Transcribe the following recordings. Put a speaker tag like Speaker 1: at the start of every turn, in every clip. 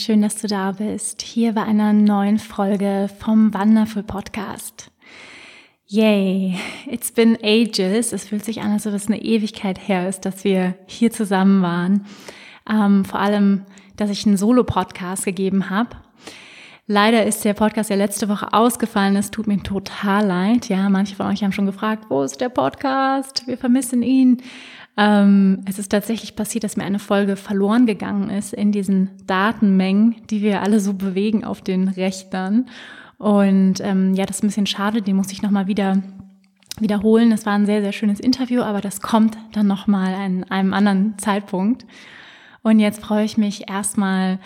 Speaker 1: Schön, dass du da bist. Hier bei einer neuen Folge vom Wonderful Podcast. Yay, it's been ages. Es fühlt sich an, als ob es eine Ewigkeit her ist, dass wir hier zusammen waren. Ähm, vor allem, dass ich einen Solo-Podcast gegeben habe. Leider ist der Podcast ja letzte Woche ausgefallen. Es tut mir total leid. Ja, manche von euch haben schon gefragt, wo ist der Podcast? Wir vermissen ihn. Ähm, es ist tatsächlich passiert, dass mir eine Folge verloren gegangen ist in diesen Datenmengen, die wir alle so bewegen auf den Rechnern. Und ähm, ja, das ist ein bisschen schade, die muss ich nochmal wieder wiederholen. Das war ein sehr, sehr schönes Interview, aber das kommt dann nochmal an einem anderen Zeitpunkt. Und jetzt freue ich mich erstmal,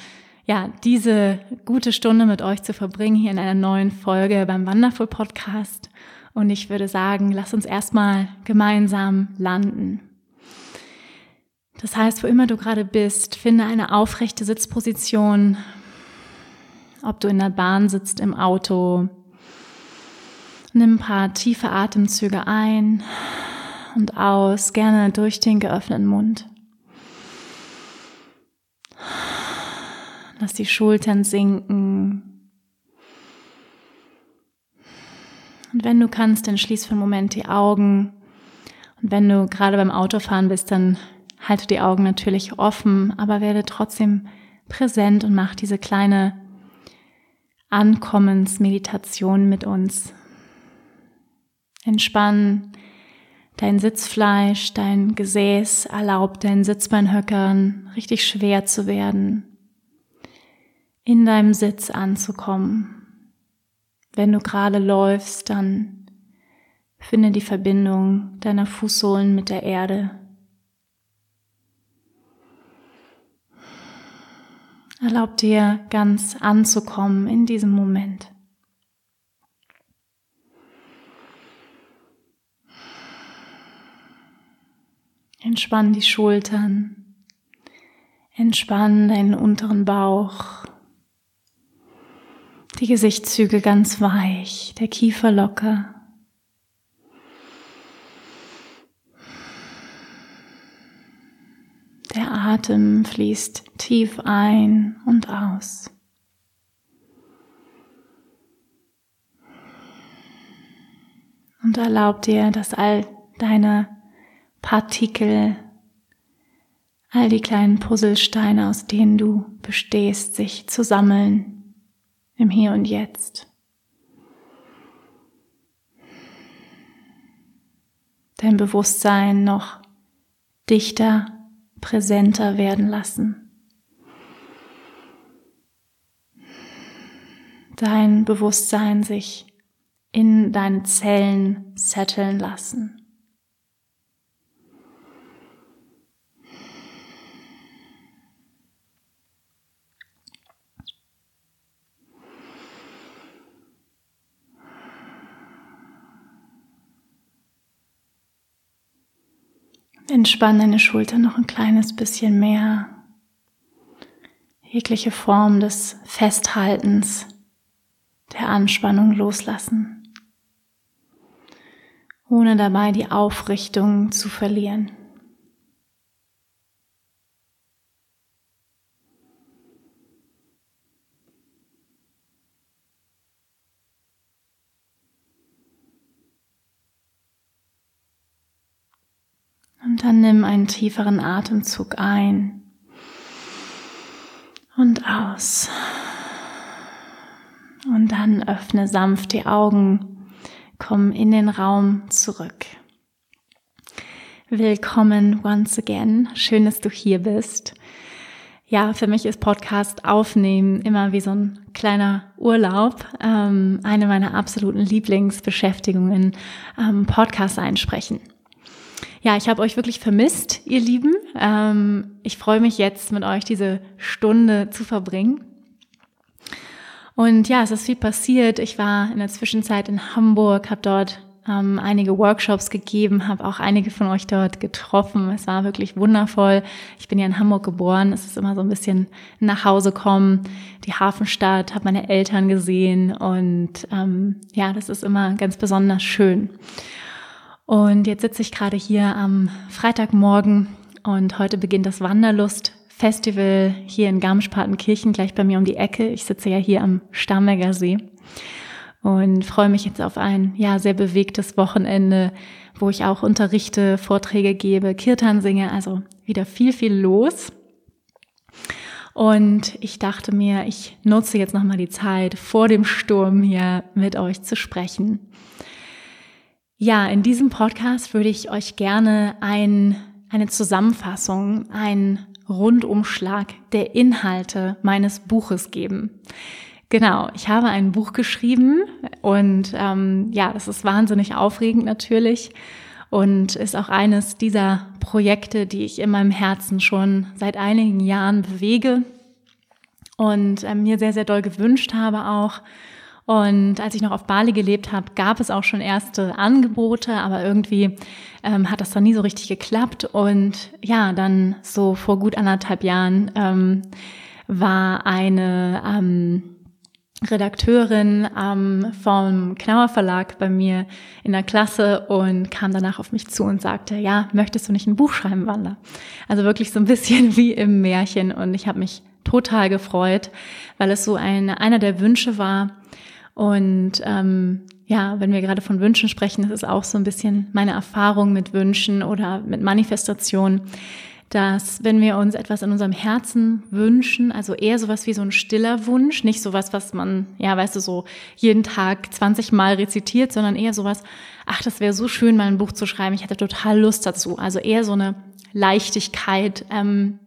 Speaker 1: ja, diese gute Stunde mit euch zu verbringen hier in einer neuen Folge beim Wonderful Podcast. Und ich würde sagen, lass uns erstmal gemeinsam landen. Das heißt, wo immer du gerade bist, finde eine aufrechte Sitzposition, ob du in der Bahn sitzt, im Auto. Nimm ein paar tiefe Atemzüge ein und aus, gerne durch den geöffneten Mund. Lass die Schultern sinken. Und wenn du kannst, dann schließ für einen Moment die Augen. Und wenn du gerade beim Autofahren bist, dann Halte die Augen natürlich offen, aber werde trotzdem präsent und mach diese kleine Ankommensmeditation mit uns. Entspann dein Sitzfleisch, dein Gesäß, erlaub deinen Sitzbeinhöckern richtig schwer zu werden, in deinem Sitz anzukommen. Wenn du gerade läufst, dann finde die Verbindung deiner Fußsohlen mit der Erde. Erlaub dir ganz anzukommen in diesem Moment. Entspann die Schultern, entspann deinen unteren Bauch, die Gesichtszüge ganz weich, der Kiefer locker. Der Atem fließt tief ein und aus. Und erlaub dir, dass all deine Partikel, all die kleinen Puzzlesteine, aus denen du bestehst, sich zu sammeln im Hier und Jetzt. Dein Bewusstsein noch dichter präsenter werden lassen. Dein Bewusstsein sich in deine Zellen setteln lassen. Entspann deine Schulter noch ein kleines bisschen mehr. Jegliche Form des Festhaltens, der Anspannung loslassen, ohne dabei die Aufrichtung zu verlieren. Und dann nimm einen tieferen Atemzug ein und aus. Und dann öffne sanft die Augen, komm in den Raum zurück. Willkommen once again. Schön, dass du hier bist. Ja, für mich ist Podcast aufnehmen immer wie so ein kleiner Urlaub. Ähm, eine meiner absoluten Lieblingsbeschäftigungen, ähm, Podcast einsprechen. Ja, ich habe euch wirklich vermisst, ihr Lieben. Ähm, ich freue mich jetzt, mit euch diese Stunde zu verbringen. Und ja, es ist viel passiert. Ich war in der Zwischenzeit in Hamburg, habe dort ähm, einige Workshops gegeben, habe auch einige von euch dort getroffen. Es war wirklich wundervoll. Ich bin ja in Hamburg geboren. Es ist immer so ein bisschen nach Hause kommen, die Hafenstadt, habe meine Eltern gesehen und ähm, ja, das ist immer ganz besonders schön. Und jetzt sitze ich gerade hier am Freitagmorgen und heute beginnt das Wanderlust Festival hier in Garmisch-Partenkirchen, gleich bei mir um die Ecke. Ich sitze ja hier am Starnberger See und freue mich jetzt auf ein ja sehr bewegtes Wochenende, wo ich auch unterrichte, Vorträge gebe, Kirtan singe, also wieder viel viel los. Und ich dachte mir, ich nutze jetzt nochmal die Zeit vor dem Sturm hier mit euch zu sprechen. Ja, in diesem Podcast würde ich euch gerne ein, eine Zusammenfassung, einen Rundumschlag der Inhalte meines Buches geben. Genau, ich habe ein Buch geschrieben und ähm, ja, das ist wahnsinnig aufregend natürlich und ist auch eines dieser Projekte, die ich in meinem Herzen schon seit einigen Jahren bewege und äh, mir sehr, sehr doll gewünscht habe auch. Und als ich noch auf Bali gelebt habe, gab es auch schon erste Angebote, aber irgendwie ähm, hat das dann nie so richtig geklappt. Und ja, dann so vor gut anderthalb Jahren ähm, war eine ähm, Redakteurin ähm, vom Knauer Verlag bei mir in der Klasse und kam danach auf mich zu und sagte, ja, möchtest du nicht ein Buch schreiben, Wanda? Also wirklich so ein bisschen wie im Märchen und ich habe mich total gefreut, weil es so ein, einer der Wünsche war und ähm, ja, wenn wir gerade von Wünschen sprechen, das ist auch so ein bisschen meine Erfahrung mit Wünschen oder mit Manifestation dass wenn wir uns etwas in unserem Herzen wünschen, also eher sowas wie so ein stiller Wunsch, nicht sowas, was man, ja, weißt du, so jeden Tag 20 Mal rezitiert, sondern eher sowas, ach, das wäre so schön, mal ein Buch zu schreiben, ich hätte total Lust dazu. Also eher so eine Leichtigkeit, ähm,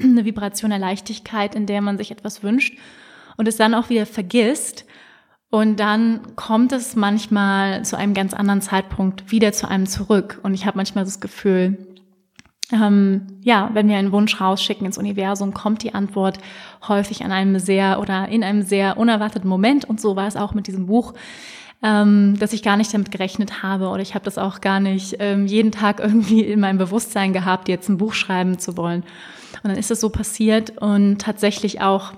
Speaker 1: eine Vibration der Leichtigkeit, in der man sich etwas wünscht und es dann auch wieder vergisst. Und dann kommt es manchmal zu einem ganz anderen Zeitpunkt wieder zu einem zurück. Und ich habe manchmal das Gefühl, ähm, ja, wenn wir einen Wunsch rausschicken ins Universum, kommt die Antwort häufig an einem sehr oder in einem sehr unerwarteten Moment. Und so war es auch mit diesem Buch, ähm, dass ich gar nicht damit gerechnet habe oder ich habe das auch gar nicht ähm, jeden Tag irgendwie in meinem Bewusstsein gehabt, jetzt ein Buch schreiben zu wollen. Und dann ist es so passiert und tatsächlich auch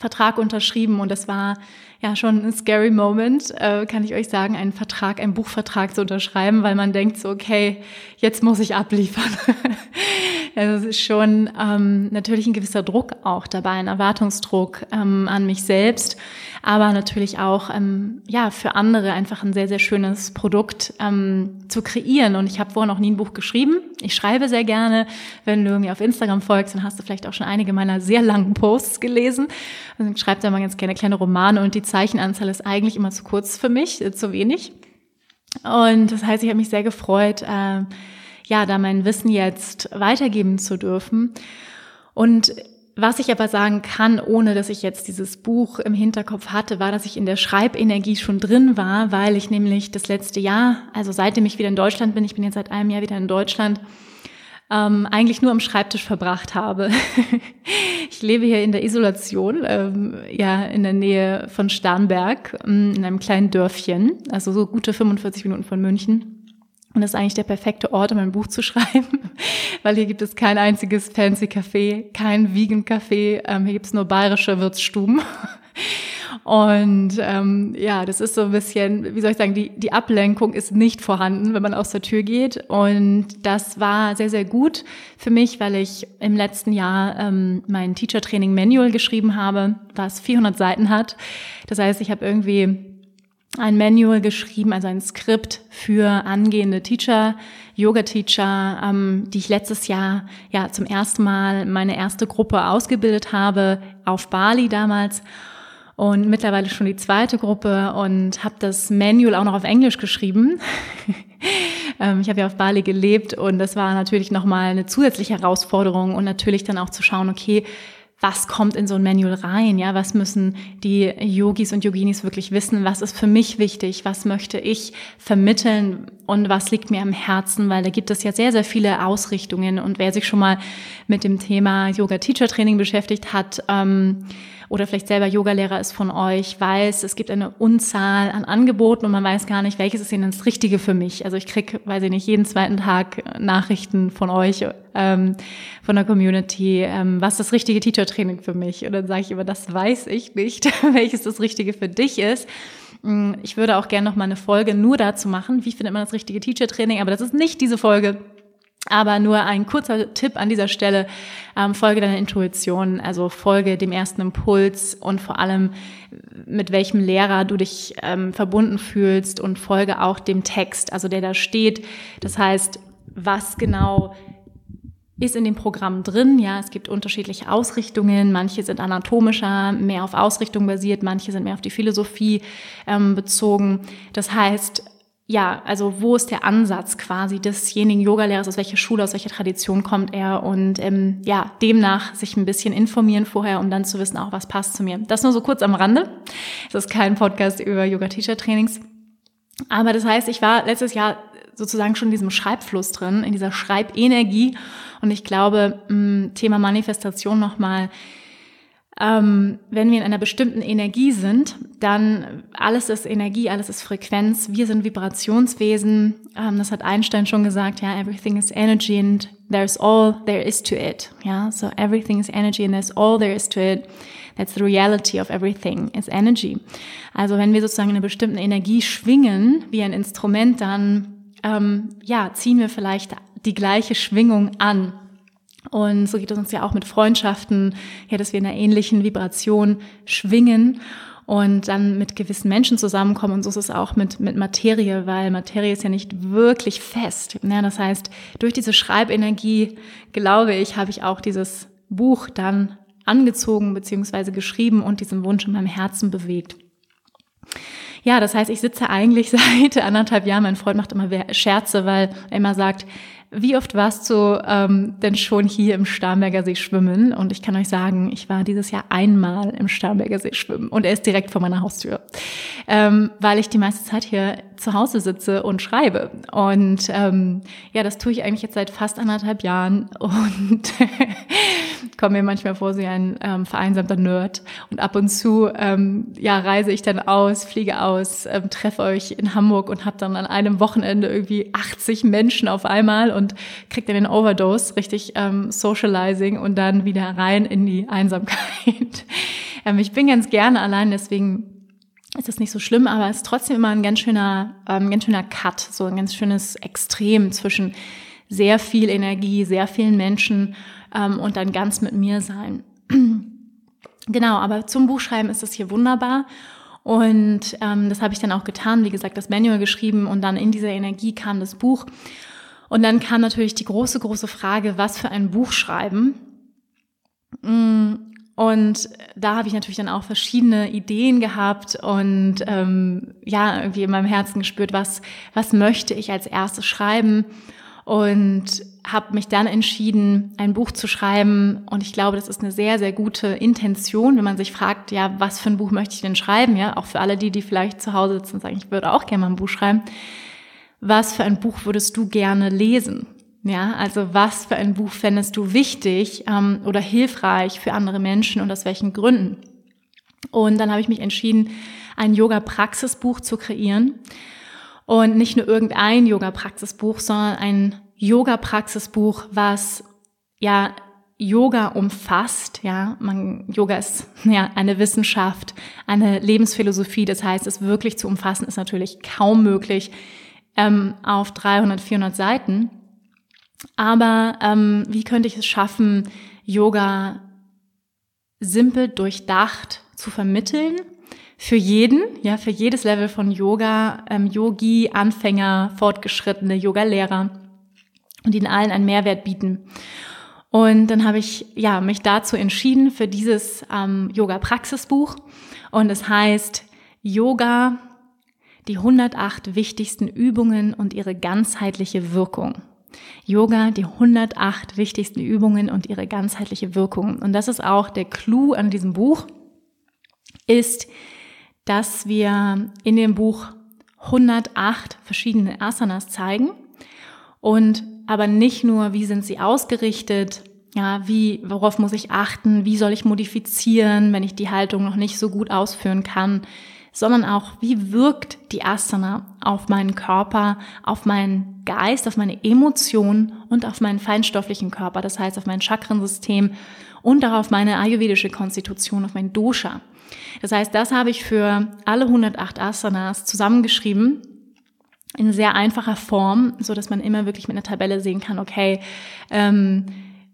Speaker 1: Vertrag unterschrieben und das war ja schon ein scary Moment, äh, kann ich euch sagen, einen Vertrag, einen Buchvertrag zu unterschreiben, weil man denkt so, okay, jetzt muss ich abliefern. also es ist schon ähm, natürlich ein gewisser Druck auch dabei, ein Erwartungsdruck ähm, an mich selbst, aber natürlich auch ähm, ja für andere einfach ein sehr sehr schönes Produkt ähm, zu kreieren. Und ich habe vorher noch nie ein Buch geschrieben. Ich schreibe sehr gerne. Wenn du mir auf Instagram folgst, dann hast du vielleicht auch schon einige meiner sehr langen Posts gelesen. Also ich schreibe da mal ganz gerne kleine Romane und die Zeichenanzahl ist eigentlich immer zu kurz für mich, äh, zu wenig. Und das heißt, ich habe mich sehr gefreut, äh, ja, da mein Wissen jetzt weitergeben zu dürfen. Und was ich aber sagen kann, ohne dass ich jetzt dieses Buch im Hinterkopf hatte, war, dass ich in der Schreibenergie schon drin war, weil ich nämlich das letzte Jahr, also seitdem ich wieder in Deutschland bin, ich bin jetzt seit einem Jahr wieder in Deutschland, ähm, eigentlich nur am Schreibtisch verbracht habe. ich lebe hier in der Isolation, ähm, ja, in der Nähe von Starnberg, ähm, in einem kleinen Dörfchen, also so gute 45 Minuten von München. Und das ist eigentlich der perfekte Ort, um ein Buch zu schreiben, weil hier gibt es kein einziges fancy Café, kein Vegan Café, ähm, hier gibt es nur bayerische Wirtsstuben. Und ähm, ja, das ist so ein bisschen, wie soll ich sagen, die, die Ablenkung ist nicht vorhanden, wenn man aus der Tür geht. Und das war sehr, sehr gut für mich, weil ich im letzten Jahr ähm, mein Teacher Training Manual geschrieben habe, was 400 Seiten hat. Das heißt, ich habe irgendwie ein Manual geschrieben, also ein Skript für angehende Teacher, Yoga-Teacher, ähm, die ich letztes Jahr ja zum ersten Mal meine erste Gruppe ausgebildet habe, auf Bali damals und mittlerweile schon die zweite Gruppe und habe das Manual auch noch auf Englisch geschrieben. ähm, ich habe ja auf Bali gelebt und das war natürlich nochmal eine zusätzliche Herausforderung und natürlich dann auch zu schauen, okay, was kommt in so ein Manual rein, ja, was müssen die Yogis und Yoginis wirklich wissen, was ist für mich wichtig, was möchte ich vermitteln? Und was liegt mir am Herzen, weil da gibt es ja sehr, sehr viele Ausrichtungen. Und wer sich schon mal mit dem Thema Yoga-Teacher-Training beschäftigt hat, ähm, oder vielleicht selber Yogalehrer ist von euch, weiß, es gibt eine Unzahl an Angeboten und man weiß gar nicht, welches ist denn das Richtige für mich. Also ich krieg, weiß ich nicht, jeden zweiten Tag Nachrichten von euch, ähm, von der Community, ähm, was das richtige Teacher-Training für mich. Und dann sage ich immer, das weiß ich nicht, welches das Richtige für dich ist. Mm, ich würde auch gerne noch mal eine Folge nur dazu machen, wie findet man das richtige Teacher-Training, aber das ist nicht diese Folge. Aber nur ein kurzer Tipp an dieser Stelle, ähm, folge deiner Intuition, also folge dem ersten Impuls und vor allem mit welchem Lehrer du dich ähm, verbunden fühlst und folge auch dem Text, also der da steht. Das heißt, was genau ist in dem Programm drin. Ja, es gibt unterschiedliche Ausrichtungen. Manche sind anatomischer, mehr auf Ausrichtung basiert, manche sind mehr auf die Philosophie ähm, bezogen. Das heißt, ja, also wo ist der Ansatz quasi desjenigen Yogalehrers, aus welcher Schule, aus welcher Tradition kommt er und ähm, ja, demnach sich ein bisschen informieren vorher, um dann zu wissen, auch was passt zu mir. Das nur so kurz am Rande. Das ist kein Podcast über Yoga-Teacher-Trainings. Aber das heißt, ich war letztes Jahr sozusagen schon in diesem Schreibfluss drin, in dieser Schreibenergie und ich glaube, Thema Manifestation nochmal, ähm, wenn wir in einer bestimmten Energie sind, dann alles ist Energie, alles ist Frequenz. Wir sind Vibrationswesen. Ähm, das hat Einstein schon gesagt. Ja, everything is energy and there's all there is to it. Ja, so everything is energy and there's all there is to it. That's the reality of everything is energy. Also wenn wir sozusagen in einer bestimmten Energie schwingen, wie ein Instrument, dann ähm, ja ziehen wir vielleicht die gleiche Schwingung an. Und so geht es uns ja auch mit Freundschaften, ja, dass wir in einer ähnlichen Vibration schwingen und dann mit gewissen Menschen zusammenkommen. Und so ist es auch mit, mit Materie, weil Materie ist ja nicht wirklich fest. Ja, das heißt, durch diese Schreibenergie, glaube ich, habe ich auch dieses Buch dann angezogen bzw. geschrieben und diesen Wunsch in meinem Herzen bewegt. Ja, das heißt, ich sitze eigentlich seit anderthalb Jahren, mein Freund macht immer Scherze, weil er immer sagt, wie oft warst du ähm, denn schon hier im Starnberger See schwimmen? Und ich kann euch sagen, ich war dieses Jahr einmal im Starnberger See schwimmen und er ist direkt vor meiner Haustür, ähm, weil ich die meiste Zeit hier zu Hause sitze und schreibe. Und ähm, ja, das tue ich eigentlich jetzt seit fast anderthalb Jahren und komme mir manchmal vor wie ein ähm, vereinsamter Nerd. Und ab und zu ähm, ja, reise ich dann aus, fliege aus, ähm, treffe euch in Hamburg und habe dann an einem Wochenende irgendwie 80 Menschen auf einmal und kriege dann den Overdose, richtig ähm, Socializing und dann wieder rein in die Einsamkeit. ähm, ich bin ganz gerne allein, deswegen ist das nicht so schlimm, aber es ist trotzdem immer ein ganz schöner, ähm, ganz schöner Cut, so ein ganz schönes Extrem zwischen sehr viel Energie, sehr vielen Menschen ähm, und dann ganz mit mir sein. genau, aber zum Buchschreiben ist das hier wunderbar. Und ähm, das habe ich dann auch getan, wie gesagt, das Manual geschrieben und dann in dieser Energie kam das Buch. Und dann kam natürlich die große, große Frage, was für ein Buch schreiben. Mm, und da habe ich natürlich dann auch verschiedene Ideen gehabt und ähm, ja, irgendwie in meinem Herzen gespürt, was, was möchte ich als erstes schreiben und habe mich dann entschieden, ein Buch zu schreiben. Und ich glaube, das ist eine sehr, sehr gute Intention, wenn man sich fragt, ja, was für ein Buch möchte ich denn schreiben? Ja, auch für alle die, die vielleicht zu Hause sitzen und sagen, ich würde auch gerne mal ein Buch schreiben. Was für ein Buch würdest du gerne lesen? Ja, also was für ein Buch fändest du wichtig ähm, oder hilfreich für andere Menschen und aus welchen Gründen? Und dann habe ich mich entschieden, ein Yoga-Praxisbuch zu kreieren. Und nicht nur irgendein Yoga-Praxisbuch, sondern ein Yoga-Praxisbuch, was ja Yoga umfasst, ja, man, Yoga ist ja eine Wissenschaft, eine Lebensphilosophie, das heißt, es wirklich zu umfassen ist natürlich kaum möglich ähm, auf 300, 400 Seiten. Aber ähm, wie könnte ich es schaffen, Yoga simpel durchdacht zu vermitteln? Für jeden, ja, für jedes Level von Yoga, ähm, Yogi, Anfänger, Fortgeschrittene, Yoga-Lehrer und ihnen allen einen Mehrwert bieten. Und dann habe ich ja mich dazu entschieden für dieses ähm, Yoga-Praxisbuch und es heißt Yoga, die 108 wichtigsten Übungen und ihre ganzheitliche Wirkung. Yoga, die 108 wichtigsten Übungen und ihre ganzheitliche Wirkung. Und das ist auch der Clou an diesem Buch, ist, dass wir in dem Buch 108 verschiedene Asanas zeigen und aber nicht nur, wie sind sie ausgerichtet, ja, wie, worauf muss ich achten, wie soll ich modifizieren, wenn ich die Haltung noch nicht so gut ausführen kann, sondern auch, wie wirkt die Asana auf meinen Körper, auf meinen Geist, auf meine Emotionen und auf meinen feinstofflichen Körper, das heißt auf mein Chakrensystem und auch auf meine ayurvedische Konstitution, auf mein Dosha. Das heißt, das habe ich für alle 108 Asanas zusammengeschrieben in sehr einfacher Form, so dass man immer wirklich mit einer Tabelle sehen kann, okay, ähm,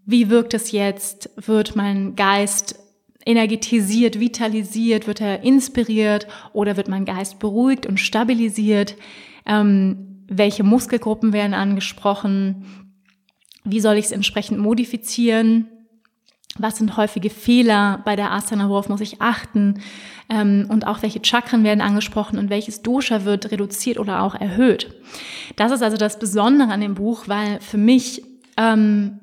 Speaker 1: wie wirkt es jetzt? Wird mein Geist energetisiert, vitalisiert, wird er inspiriert oder wird mein Geist beruhigt und stabilisiert? Ähm, welche Muskelgruppen werden angesprochen? Wie soll ich es entsprechend modifizieren? Was sind häufige Fehler bei der Asana? Worauf muss ich achten? Ähm, und auch welche Chakren werden angesprochen und welches Dosha wird reduziert oder auch erhöht? Das ist also das Besondere an dem Buch, weil für mich ähm,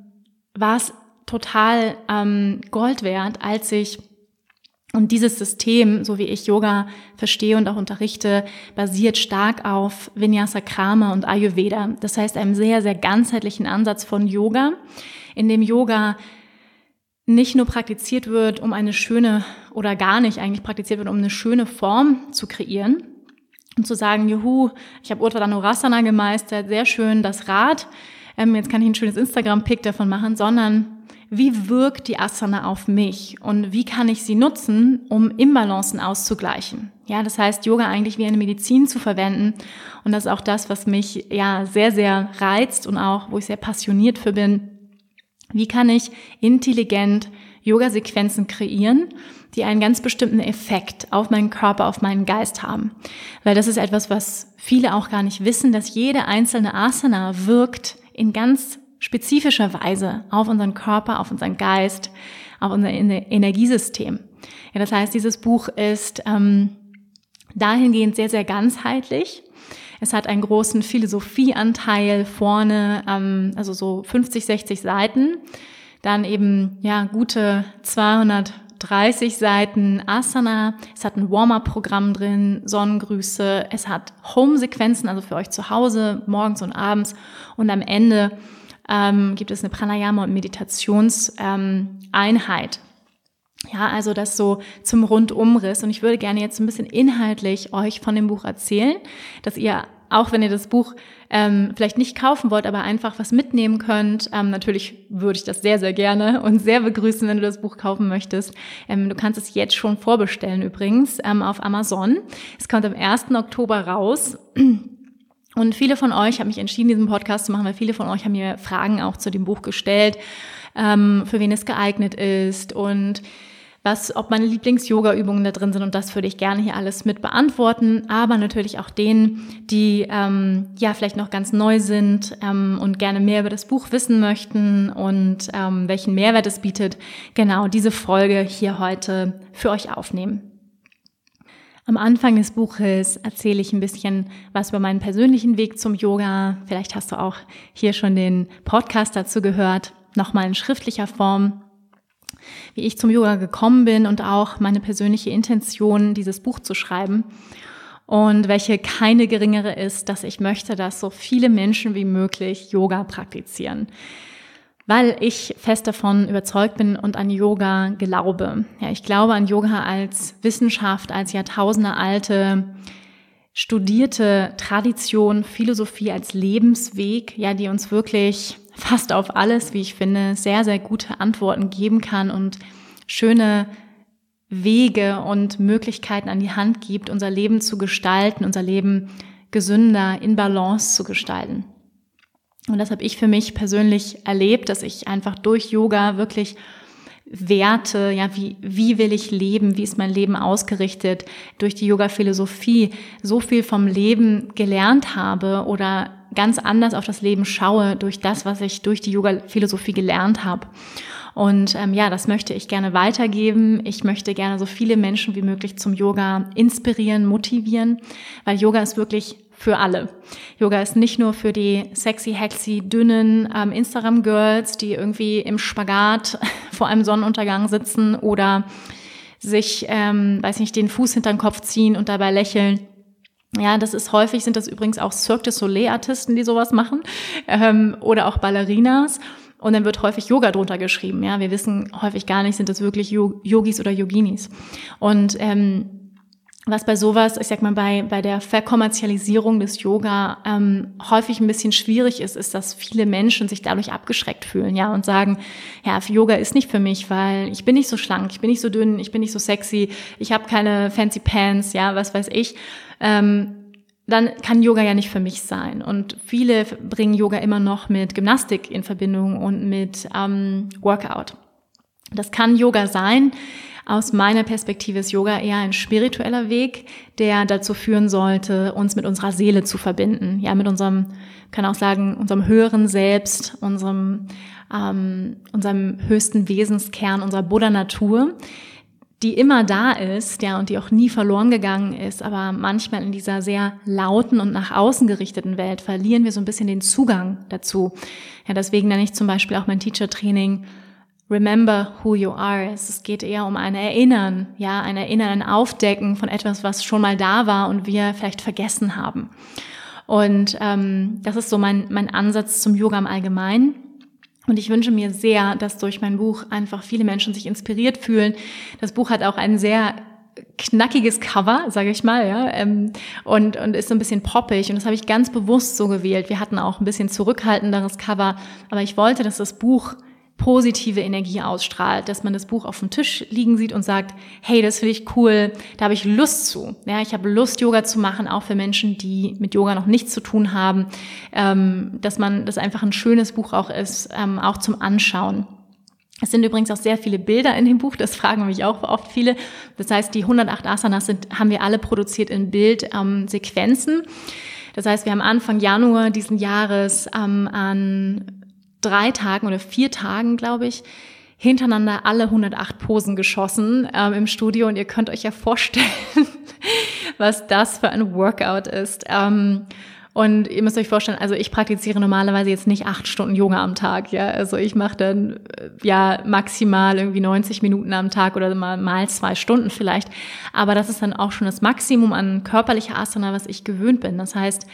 Speaker 1: war es total ähm, Gold wert, als ich und dieses System, so wie ich Yoga verstehe und auch unterrichte, basiert stark auf Vinyasa Krama und Ayurveda. Das heißt, einem sehr, sehr ganzheitlichen Ansatz von Yoga, in dem Yoga nicht nur praktiziert wird, um eine schöne oder gar nicht eigentlich praktiziert wird, um eine schöne Form zu kreieren, um zu sagen, juhu, ich habe Uttanurasana gemeistert, sehr schön das Rad, ähm, jetzt kann ich ein schönes Instagram-Pick davon machen, sondern wie wirkt die Asana auf mich und wie kann ich sie nutzen, um Imbalancen auszugleichen. Ja, das heißt, Yoga eigentlich wie eine Medizin zu verwenden. Und das ist auch das, was mich ja sehr, sehr reizt und auch, wo ich sehr passioniert für bin. Wie kann ich intelligent Yoga-Sequenzen kreieren, die einen ganz bestimmten Effekt auf meinen Körper, auf meinen Geist haben? Weil das ist etwas, was viele auch gar nicht wissen, dass jede einzelne Asana wirkt in ganz spezifischer Weise auf unseren Körper, auf unseren Geist, auf unser Energiesystem. Ja, das heißt, dieses Buch ist ähm, dahingehend sehr, sehr ganzheitlich. Es hat einen großen Philosophieanteil vorne, ähm, also so 50, 60 Seiten. Dann eben, ja, gute 230 Seiten Asana. Es hat ein Warm-up-Programm drin, Sonnengrüße. Es hat Home-Sequenzen, also für euch zu Hause, morgens und abends. Und am Ende ähm, gibt es eine Pranayama- und Meditationseinheit. Ja, also das so zum Rundumriss. Und ich würde gerne jetzt ein bisschen inhaltlich euch von dem Buch erzählen, dass ihr auch wenn ihr das Buch ähm, vielleicht nicht kaufen wollt, aber einfach was mitnehmen könnt. Ähm, natürlich würde ich das sehr, sehr gerne und sehr begrüßen, wenn du das Buch kaufen möchtest. Ähm, du kannst es jetzt schon vorbestellen übrigens ähm, auf Amazon. Es kommt am 1. Oktober raus. Und viele von euch haben mich entschieden, diesen Podcast zu machen, weil viele von euch haben mir Fragen auch zu dem Buch gestellt, ähm, für wen es geeignet ist und was, ob meine Lieblings-Yoga-Übungen da drin sind und das würde ich gerne hier alles mit beantworten, aber natürlich auch denen, die ähm, ja vielleicht noch ganz neu sind ähm, und gerne mehr über das Buch wissen möchten und ähm, welchen Mehrwert es bietet, genau diese Folge hier heute für euch aufnehmen. Am Anfang des Buches erzähle ich ein bisschen was über meinen persönlichen Weg zum Yoga. Vielleicht hast du auch hier schon den Podcast dazu gehört, nochmal in schriftlicher Form, wie ich zum Yoga gekommen bin und auch meine persönliche Intention, dieses Buch zu schreiben. Und welche keine geringere ist, dass ich möchte, dass so viele Menschen wie möglich Yoga praktizieren weil ich fest davon überzeugt bin und an Yoga glaube. Ja, ich glaube an Yoga als Wissenschaft, als Jahrtausende alte studierte Tradition, Philosophie als Lebensweg, ja, die uns wirklich fast auf alles, wie ich finde, sehr, sehr gute Antworten geben kann und schöne Wege und Möglichkeiten an die Hand gibt, unser Leben zu gestalten, unser Leben gesünder, in Balance zu gestalten. Und das habe ich für mich persönlich erlebt, dass ich einfach durch Yoga wirklich Werte, ja, wie, wie will ich leben, wie ist mein Leben ausgerichtet, durch die Yoga-Philosophie so viel vom Leben gelernt habe oder ganz anders auf das Leben schaue durch das, was ich durch die Yoga-Philosophie gelernt habe. Und ähm, ja, das möchte ich gerne weitergeben. Ich möchte gerne so viele Menschen wie möglich zum Yoga inspirieren, motivieren, weil Yoga ist wirklich für alle. Yoga ist nicht nur für die sexy, hexy, dünnen ähm, Instagram-Girls, die irgendwie im Spagat vor einem Sonnenuntergang sitzen oder sich, ähm, weiß nicht, den Fuß hinter den Kopf ziehen und dabei lächeln. Ja, das ist häufig, sind das übrigens auch Cirque du Soleil-Artisten, die sowas machen, ähm, oder auch Ballerinas. Und dann wird häufig Yoga drunter geschrieben. Ja, wir wissen häufig gar nicht, sind das wirklich Yogis oder Yoginis. Und ähm, was bei sowas, ich sag mal, bei, bei der Verkommerzialisierung des Yoga ähm, häufig ein bisschen schwierig ist, ist, dass viele Menschen sich dadurch abgeschreckt fühlen, ja, und sagen, ja, Yoga ist nicht für mich, weil ich bin nicht so schlank, ich bin nicht so dünn, ich bin nicht so sexy, ich habe keine fancy Pants, ja, was weiß ich. Ähm, dann kann Yoga ja nicht für mich sein. Und viele bringen Yoga immer noch mit Gymnastik in Verbindung und mit ähm, Workout. Das kann Yoga sein, aus meiner Perspektive ist Yoga eher ein spiritueller Weg, der dazu führen sollte, uns mit unserer Seele zu verbinden. Ja, mit unserem, kann auch sagen, unserem höheren Selbst, unserem, ähm, unserem höchsten Wesenskern, unserer Buddha-Natur die immer da ist, ja, und die auch nie verloren gegangen ist, aber manchmal in dieser sehr lauten und nach außen gerichteten Welt verlieren wir so ein bisschen den Zugang dazu. Ja, deswegen nenne ich zum Beispiel auch mein Teacher-Training Remember who you are. Es geht eher um ein Erinnern, ja, ein Erinnern, ein Aufdecken von etwas, was schon mal da war und wir vielleicht vergessen haben. Und ähm, das ist so mein, mein Ansatz zum Yoga im Allgemeinen. Und ich wünsche mir sehr, dass durch mein Buch einfach viele Menschen sich inspiriert fühlen. Das Buch hat auch ein sehr knackiges Cover, sage ich mal, ja, ähm, und und ist so ein bisschen poppig und das habe ich ganz bewusst so gewählt. Wir hatten auch ein bisschen zurückhaltenderes Cover, aber ich wollte, dass das Buch positive Energie ausstrahlt, dass man das Buch auf dem Tisch liegen sieht und sagt, hey, das finde ich cool, da habe ich Lust zu. Ja, ich habe Lust, Yoga zu machen, auch für Menschen, die mit Yoga noch nichts zu tun haben, ähm, dass man, das einfach ein schönes Buch auch ist, ähm, auch zum Anschauen. Es sind übrigens auch sehr viele Bilder in dem Buch, das fragen mich auch oft viele. Das heißt, die 108 Asanas sind, haben wir alle produziert in Bildsequenzen. Ähm, das heißt, wir haben Anfang Januar diesen Jahres ähm, an drei Tagen oder vier Tagen, glaube ich, hintereinander alle 108 Posen geschossen ähm, im Studio und ihr könnt euch ja vorstellen, was das für ein Workout ist. Ähm, und ihr müsst euch vorstellen, also ich praktiziere normalerweise jetzt nicht acht Stunden Yoga am Tag, ja. Also ich mache dann äh, ja maximal irgendwie 90 Minuten am Tag oder mal, mal zwei Stunden vielleicht. Aber das ist dann auch schon das Maximum an körperlicher Asana, was ich gewöhnt bin. Das heißt,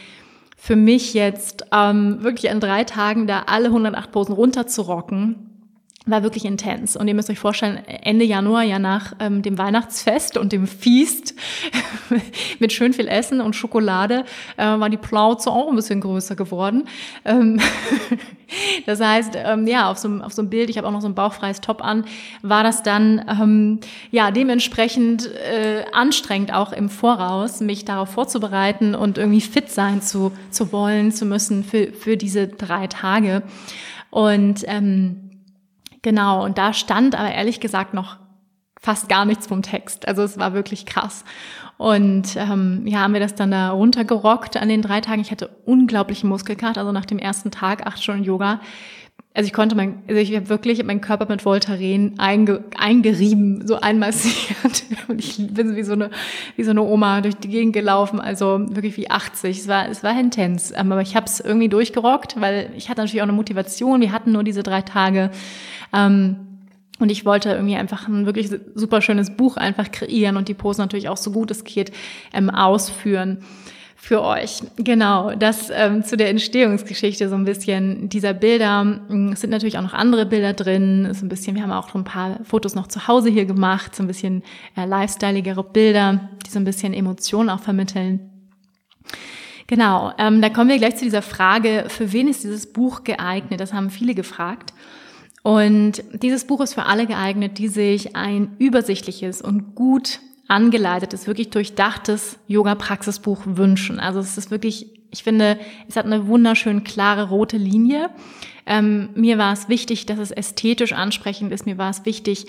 Speaker 1: für mich jetzt ähm, wirklich an drei Tagen da alle 108 Posen runterzurocken, war wirklich intens. Und ihr müsst euch vorstellen, Ende Januar, ja nach ähm, dem Weihnachtsfest und dem Feast mit schön viel Essen und Schokolade, äh, war die Plauze auch ein bisschen größer geworden. Ähm das heißt, ähm, ja, auf so, auf so einem Bild, ich habe auch noch so ein bauchfreies Top an, war das dann ähm, ja dementsprechend äh, anstrengend auch im Voraus, mich darauf vorzubereiten und irgendwie fit sein zu, zu wollen, zu müssen für, für diese drei Tage. Und ähm, Genau, und da stand aber ehrlich gesagt noch fast gar nichts vom Text. Also es war wirklich krass. Und ähm, ja, haben wir das dann da runtergerockt an den drei Tagen. Ich hatte unglaublichen Muskelkater, also nach dem ersten Tag, acht Stunden Yoga. Also ich konnte mein, also ich habe wirklich meinen Körper mit Voltaren einge, eingerieben, so einmassiert. Und ich bin wie so eine, wie so eine Oma durch die Gegend gelaufen, also wirklich wie 80. Es war, es war intens. Aber ich habe es irgendwie durchgerockt, weil ich hatte natürlich auch eine Motivation. Wir hatten nur diese drei Tage. Ähm, und ich wollte irgendwie einfach ein wirklich super schönes Buch einfach kreieren und die Posen natürlich auch so gut es geht ähm, ausführen für euch. Genau, das ähm, zu der Entstehungsgeschichte so ein bisschen dieser Bilder. Es sind natürlich auch noch andere Bilder drin. So ein bisschen, wir haben auch ein paar Fotos noch zu Hause hier gemacht, so ein bisschen äh, lifestyleigere Bilder, die so ein bisschen Emotionen auch vermitteln. Genau, ähm, da kommen wir gleich zu dieser Frage, für wen ist dieses Buch geeignet? Das haben viele gefragt. Und dieses Buch ist für alle geeignet, die sich ein übersichtliches und gut angeleitetes, wirklich durchdachtes Yoga-Praxisbuch wünschen. Also es ist wirklich, ich finde, es hat eine wunderschön klare rote Linie. Ähm, mir war es wichtig, dass es ästhetisch ansprechend ist. Mir war es wichtig,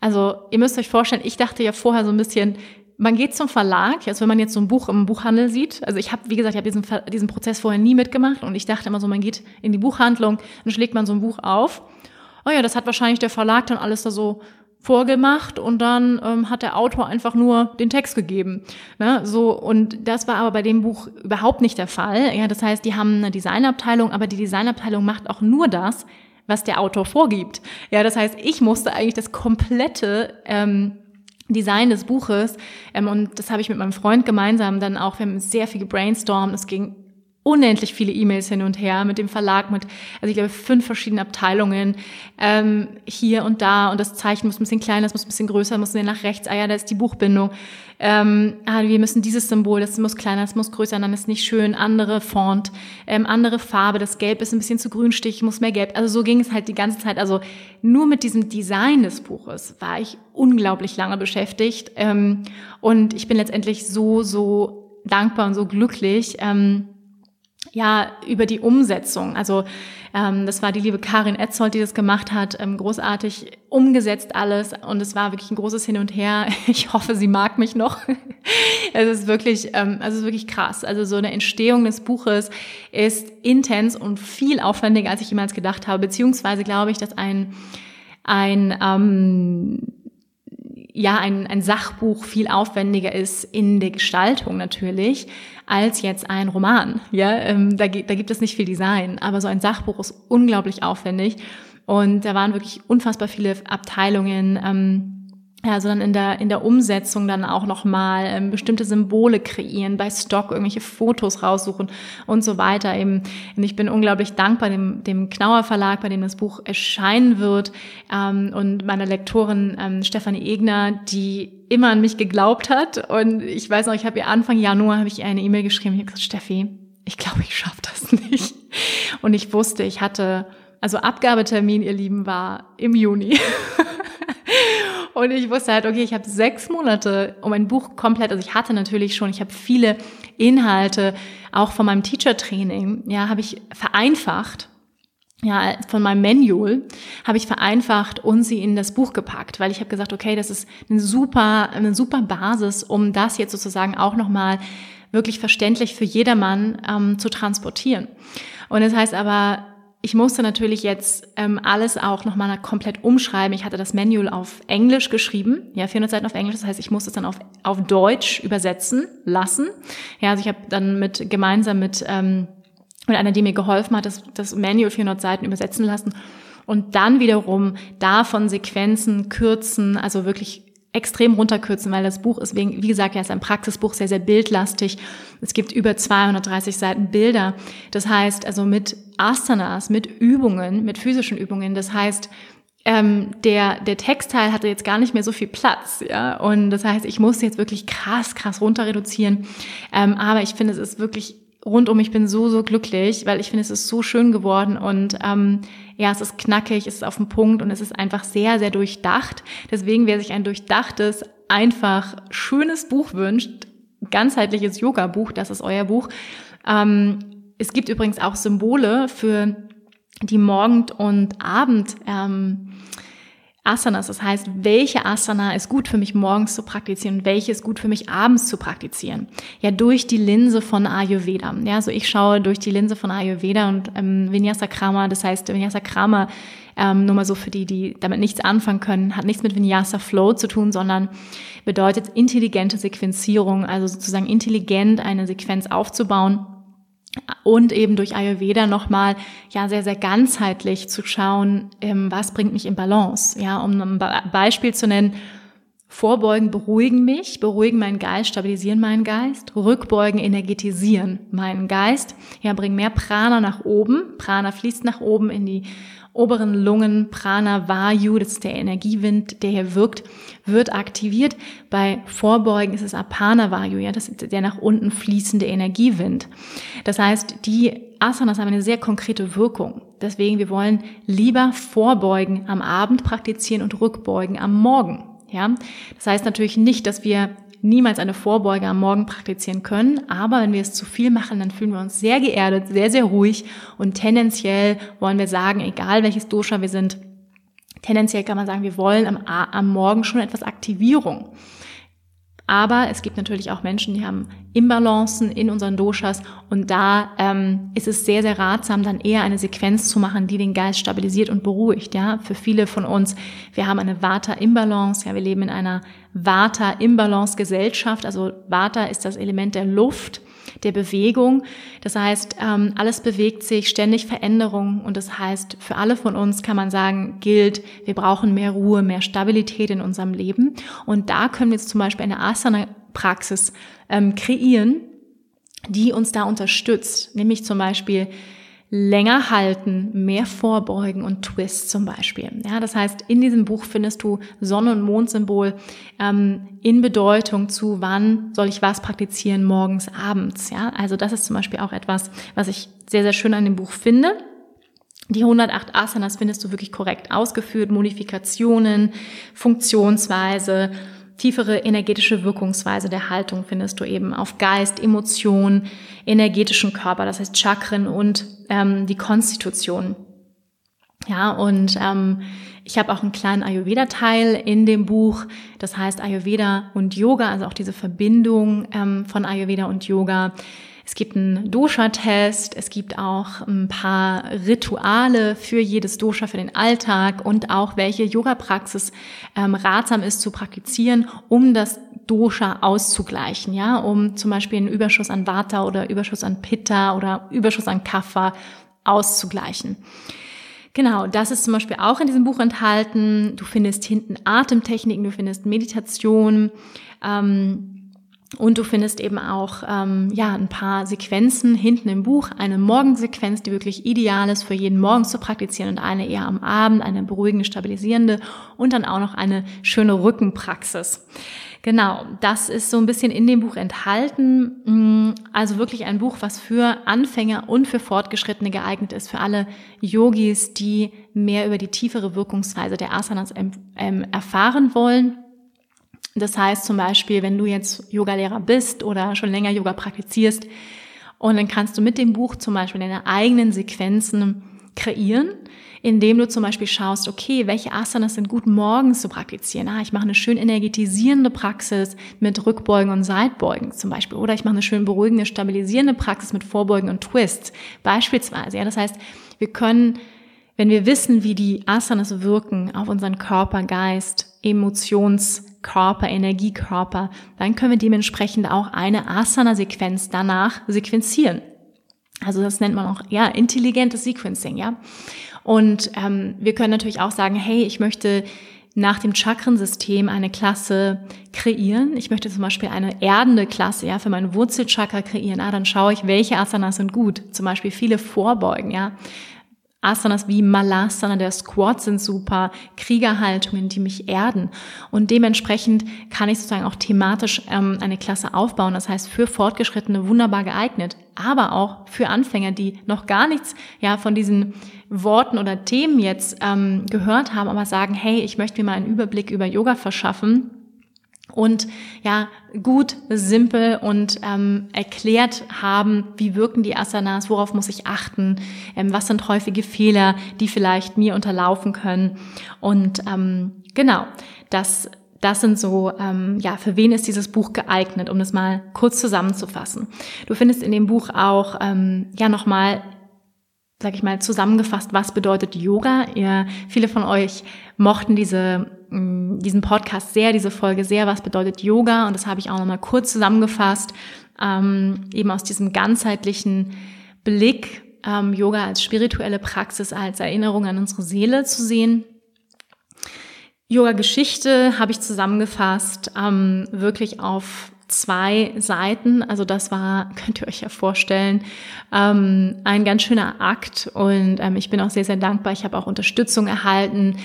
Speaker 1: also ihr müsst euch vorstellen, ich dachte ja vorher so ein bisschen, man geht zum Verlag, also wenn man jetzt so ein Buch im Buchhandel sieht, also ich habe, wie gesagt, ich habe diesen, diesen Prozess vorher nie mitgemacht und ich dachte immer so, man geht in die Buchhandlung, dann schlägt man so ein Buch auf oh ja, das hat wahrscheinlich der Verlag dann alles da so vorgemacht und dann ähm, hat der Autor einfach nur den Text gegeben. Ne? So und das war aber bei dem Buch überhaupt nicht der Fall. Ja, das heißt, die haben eine Designabteilung, aber die Designabteilung macht auch nur das, was der Autor vorgibt. Ja, das heißt, ich musste eigentlich das komplette ähm, Design des Buches ähm, und das habe ich mit meinem Freund gemeinsam dann auch. Wir haben sehr viel gebrainstormt. Es ging unendlich viele E-Mails hin und her mit dem Verlag, mit, also ich glaube, fünf verschiedene Abteilungen ähm, hier und da und das Zeichen muss ein bisschen kleiner, das muss ein bisschen größer, muss nach rechts, ah ja, da ist die Buchbindung. Ähm, ah, wir müssen dieses Symbol, das muss kleiner, das muss größer, dann ist nicht schön, andere Font, ähm, andere Farbe, das Gelb ist ein bisschen zu grünstich, muss mehr Gelb. Also so ging es halt die ganze Zeit. Also nur mit diesem Design des Buches war ich unglaublich lange beschäftigt ähm, und ich bin letztendlich so, so dankbar und so glücklich, ähm, ja, über die Umsetzung. Also ähm, das war die liebe Karin Etzold, die das gemacht hat, ähm, großartig umgesetzt alles und es war wirklich ein großes Hin und Her. Ich hoffe, sie mag mich noch. es ist wirklich, ähm, also es ist wirklich krass. Also so eine Entstehung des Buches ist intens und viel aufwendiger, als ich jemals gedacht habe. Beziehungsweise glaube ich, dass ein ein ähm, ja ein, ein Sachbuch viel aufwendiger ist in der Gestaltung natürlich als jetzt ein Roman. Ja, ähm, da, da gibt es nicht viel Design, aber so ein Sachbuch ist unglaublich aufwendig und da waren wirklich unfassbar viele Abteilungen. Ähm, ja, sondern in der, in der Umsetzung dann auch nochmal ähm, bestimmte Symbole kreieren, bei Stock irgendwelche Fotos raussuchen und so weiter eben. Und ich bin unglaublich dankbar dem, dem Knauer Verlag, bei dem das Buch erscheinen wird ähm, und meiner Lektorin ähm, Stefanie Egner, die immer an mich geglaubt hat. Und ich weiß noch, ich habe ihr Anfang Januar habe ich ihr eine E-Mail geschrieben, ich habe gesagt, Steffi, ich glaube, ich schaffe das nicht. Und ich wusste, ich hatte, also Abgabetermin, ihr Lieben, war im Juni. Und ich wusste halt, okay, ich habe sechs Monate, um ein Buch komplett, also ich hatte natürlich schon, ich habe viele Inhalte, auch von meinem Teacher-Training, ja, habe ich vereinfacht ja, von meinem Manual habe ich vereinfacht und sie in das Buch gepackt, weil ich habe gesagt, okay, das ist eine super, eine super Basis, um das jetzt sozusagen auch nochmal wirklich verständlich für jedermann ähm, zu transportieren. Und das heißt aber, ich musste natürlich jetzt ähm, alles auch nochmal komplett umschreiben. Ich hatte das Manual auf Englisch geschrieben, ja, 400 Seiten auf Englisch. Das heißt, ich musste es dann auf, auf Deutsch übersetzen lassen. Ja, also ich habe dann mit gemeinsam mit ähm, mit einer, die mir geholfen hat, das, das Manual 400 Seiten übersetzen lassen und dann wiederum davon Sequenzen kürzen, also wirklich extrem runterkürzen, weil das Buch ist, wegen, wie gesagt, ja, ist ein Praxisbuch, sehr, sehr bildlastig. Es gibt über 230 Seiten Bilder. Das heißt, also mit Asanas, mit Übungen, mit physischen Übungen. Das heißt, ähm, der, der Textteil hatte jetzt gar nicht mehr so viel Platz, ja. Und das heißt, ich musste jetzt wirklich krass, krass runter reduzieren. Ähm, aber ich finde, es ist wirklich rundum, ich bin so, so glücklich, weil ich finde, es ist so schön geworden und ähm, ja, es ist knackig, es ist auf dem Punkt und es ist einfach sehr, sehr durchdacht. Deswegen, wer sich ein durchdachtes, einfach schönes Buch wünscht, ganzheitliches Yoga-Buch, das ist euer Buch. Ähm, es gibt übrigens auch Symbole für die Morgen- und Abend. Ähm, Asanas. Das heißt, welche Asana ist gut für mich morgens zu praktizieren und welche ist gut für mich abends zu praktizieren. Ja, durch die Linse von Ayurveda. Ja, also ich schaue durch die Linse von Ayurveda und ähm, Vinyasa Krama. Das heißt, Vinyasa Krama, ähm, nur mal so für die, die damit nichts anfangen können, hat nichts mit Vinyasa Flow zu tun, sondern bedeutet intelligente Sequenzierung, also sozusagen intelligent eine Sequenz aufzubauen und eben durch Ayurveda nochmal ja sehr, sehr ganzheitlich zu schauen, ähm, was bringt mich in Balance. Ja, um ein Beispiel zu nennen, Vorbeugen beruhigen mich, beruhigen meinen Geist, stabilisieren meinen Geist. Rückbeugen energetisieren meinen Geist. Ja, bringen mehr Prana nach oben. Prana fließt nach oben in die oberen Lungen, Prana Vayu, das ist der Energiewind, der hier wirkt, wird aktiviert. Bei Vorbeugen ist es Apana Vayu, ja, das ist der nach unten fließende Energiewind. Das heißt, die Asanas haben eine sehr konkrete Wirkung. Deswegen, wir wollen lieber Vorbeugen am Abend praktizieren und Rückbeugen am Morgen. Ja, das heißt natürlich nicht, dass wir niemals eine Vorbeuge am Morgen praktizieren können. Aber wenn wir es zu viel machen, dann fühlen wir uns sehr geerdet, sehr, sehr ruhig und tendenziell wollen wir sagen, egal welches Dosha wir sind, tendenziell kann man sagen, wir wollen am, am Morgen schon etwas Aktivierung. Aber es gibt natürlich auch Menschen, die haben Imbalancen in unseren Doshas und da ähm, ist es sehr, sehr ratsam, dann eher eine Sequenz zu machen, die den Geist stabilisiert und beruhigt. Ja, für viele von uns, wir haben eine Vata-Imbalance. Ja, wir leben in einer Vata-Imbalance-Gesellschaft. Also Vata ist das Element der Luft der Bewegung. Das heißt, ähm, alles bewegt sich, ständig Veränderung. Und das heißt, für alle von uns kann man sagen, gilt, wir brauchen mehr Ruhe, mehr Stabilität in unserem Leben. Und da können wir jetzt zum Beispiel eine Asana-Praxis ähm, kreieren, die uns da unterstützt. Nämlich zum Beispiel länger halten, mehr vorbeugen und Twist zum Beispiel. Ja, das heißt, in diesem Buch findest du Sonne- und Mondsymbol ähm, in Bedeutung zu, wann soll ich was praktizieren, morgens, abends. Ja, also das ist zum Beispiel auch etwas, was ich sehr, sehr schön an dem Buch finde. Die 108 Asanas findest du wirklich korrekt ausgeführt, Modifikationen, Funktionsweise, tiefere energetische Wirkungsweise der Haltung findest du eben auf Geist, Emotion, energetischen Körper, das heißt Chakren und ähm, die Konstitution. Ja, und ähm, ich habe auch einen kleinen Ayurveda-Teil in dem Buch, das heißt Ayurveda und Yoga, also auch diese Verbindung ähm, von Ayurveda und Yoga. Es gibt einen Dosha-Test, es gibt auch ein paar Rituale für jedes Dosha, für den Alltag und auch welche Yoga-Praxis ähm, ratsam ist zu praktizieren, um das Dosha auszugleichen, ja, um zum Beispiel einen Überschuss an Vata oder Überschuss an Pitta oder Überschuss an Kapha auszugleichen. Genau, das ist zum Beispiel auch in diesem Buch enthalten. Du findest hinten Atemtechniken, du findest Meditation. Ähm, und du findest eben auch ähm, ja ein paar Sequenzen hinten im Buch, eine Morgensequenz, die wirklich ideal ist für jeden Morgen zu praktizieren und eine eher am Abend, eine beruhigende, stabilisierende und dann auch noch eine schöne Rückenpraxis. Genau, das ist so ein bisschen in dem Buch enthalten. Mm, also wirklich ein Buch, was für Anfänger und für Fortgeschrittene geeignet ist, für alle Yogis, die mehr über die tiefere Wirkungsweise der Asanas ähm, erfahren wollen das heißt zum Beispiel, wenn du jetzt Yogalehrer bist oder schon länger Yoga praktizierst, und dann kannst du mit dem Buch zum Beispiel deine eigenen Sequenzen kreieren, indem du zum Beispiel schaust, okay, welche Asanas sind gut morgens zu praktizieren. Ah, ich mache eine schön energetisierende Praxis mit Rückbeugen und Seitbeugen zum Beispiel. Oder ich mache eine schön beruhigende, stabilisierende Praxis mit Vorbeugen und Twists beispielsweise. Ja, das heißt, wir können, wenn wir wissen, wie die Asanas wirken auf unseren Körper, Geist, Emotions, Körper, Energiekörper, dann können wir dementsprechend auch eine Asana-Sequenz danach sequenzieren. Also das nennt man auch ja intelligentes Sequencing, ja. Und ähm, wir können natürlich auch sagen, hey, ich möchte nach dem Chakrensystem eine Klasse kreieren. Ich möchte zum Beispiel eine erdende Klasse, ja, für mein Wurzelchakra kreieren. Ah, dann schaue ich, welche Asanas sind gut. Zum Beispiel viele Vorbeugen, ja. Asanas wie Malasana, der Squat sind super, Kriegerhaltungen, die mich erden. Und dementsprechend kann ich sozusagen auch thematisch ähm, eine Klasse aufbauen. Das heißt, für Fortgeschrittene wunderbar geeignet, aber auch für Anfänger, die noch gar nichts ja von diesen Worten oder Themen jetzt ähm, gehört haben, aber sagen, hey, ich möchte mir mal einen Überblick über Yoga verschaffen und ja gut, simpel und ähm, erklärt haben, wie wirken die Asanas, worauf muss ich achten, ähm, was sind häufige Fehler, die vielleicht mir unterlaufen können. Und ähm, genau, das das sind so, ähm, ja, für wen ist dieses Buch geeignet, um das mal kurz zusammenzufassen. Du findest in dem Buch auch ähm, ja nochmal sag ich mal, zusammengefasst, was bedeutet Yoga. Ihr, viele von euch mochten diese diesen Podcast sehr, diese Folge sehr, was bedeutet Yoga und das habe ich auch nochmal kurz zusammengefasst, ähm, eben aus diesem ganzheitlichen Blick, ähm, Yoga als spirituelle Praxis, als Erinnerung an unsere Seele zu sehen. Yoga-Geschichte habe ich zusammengefasst, ähm, wirklich auf zwei Seiten. Also das war, könnt ihr euch ja vorstellen, ähm, ein ganz schöner Akt. Und ähm, ich bin auch sehr, sehr dankbar. Ich habe auch Unterstützung erhalten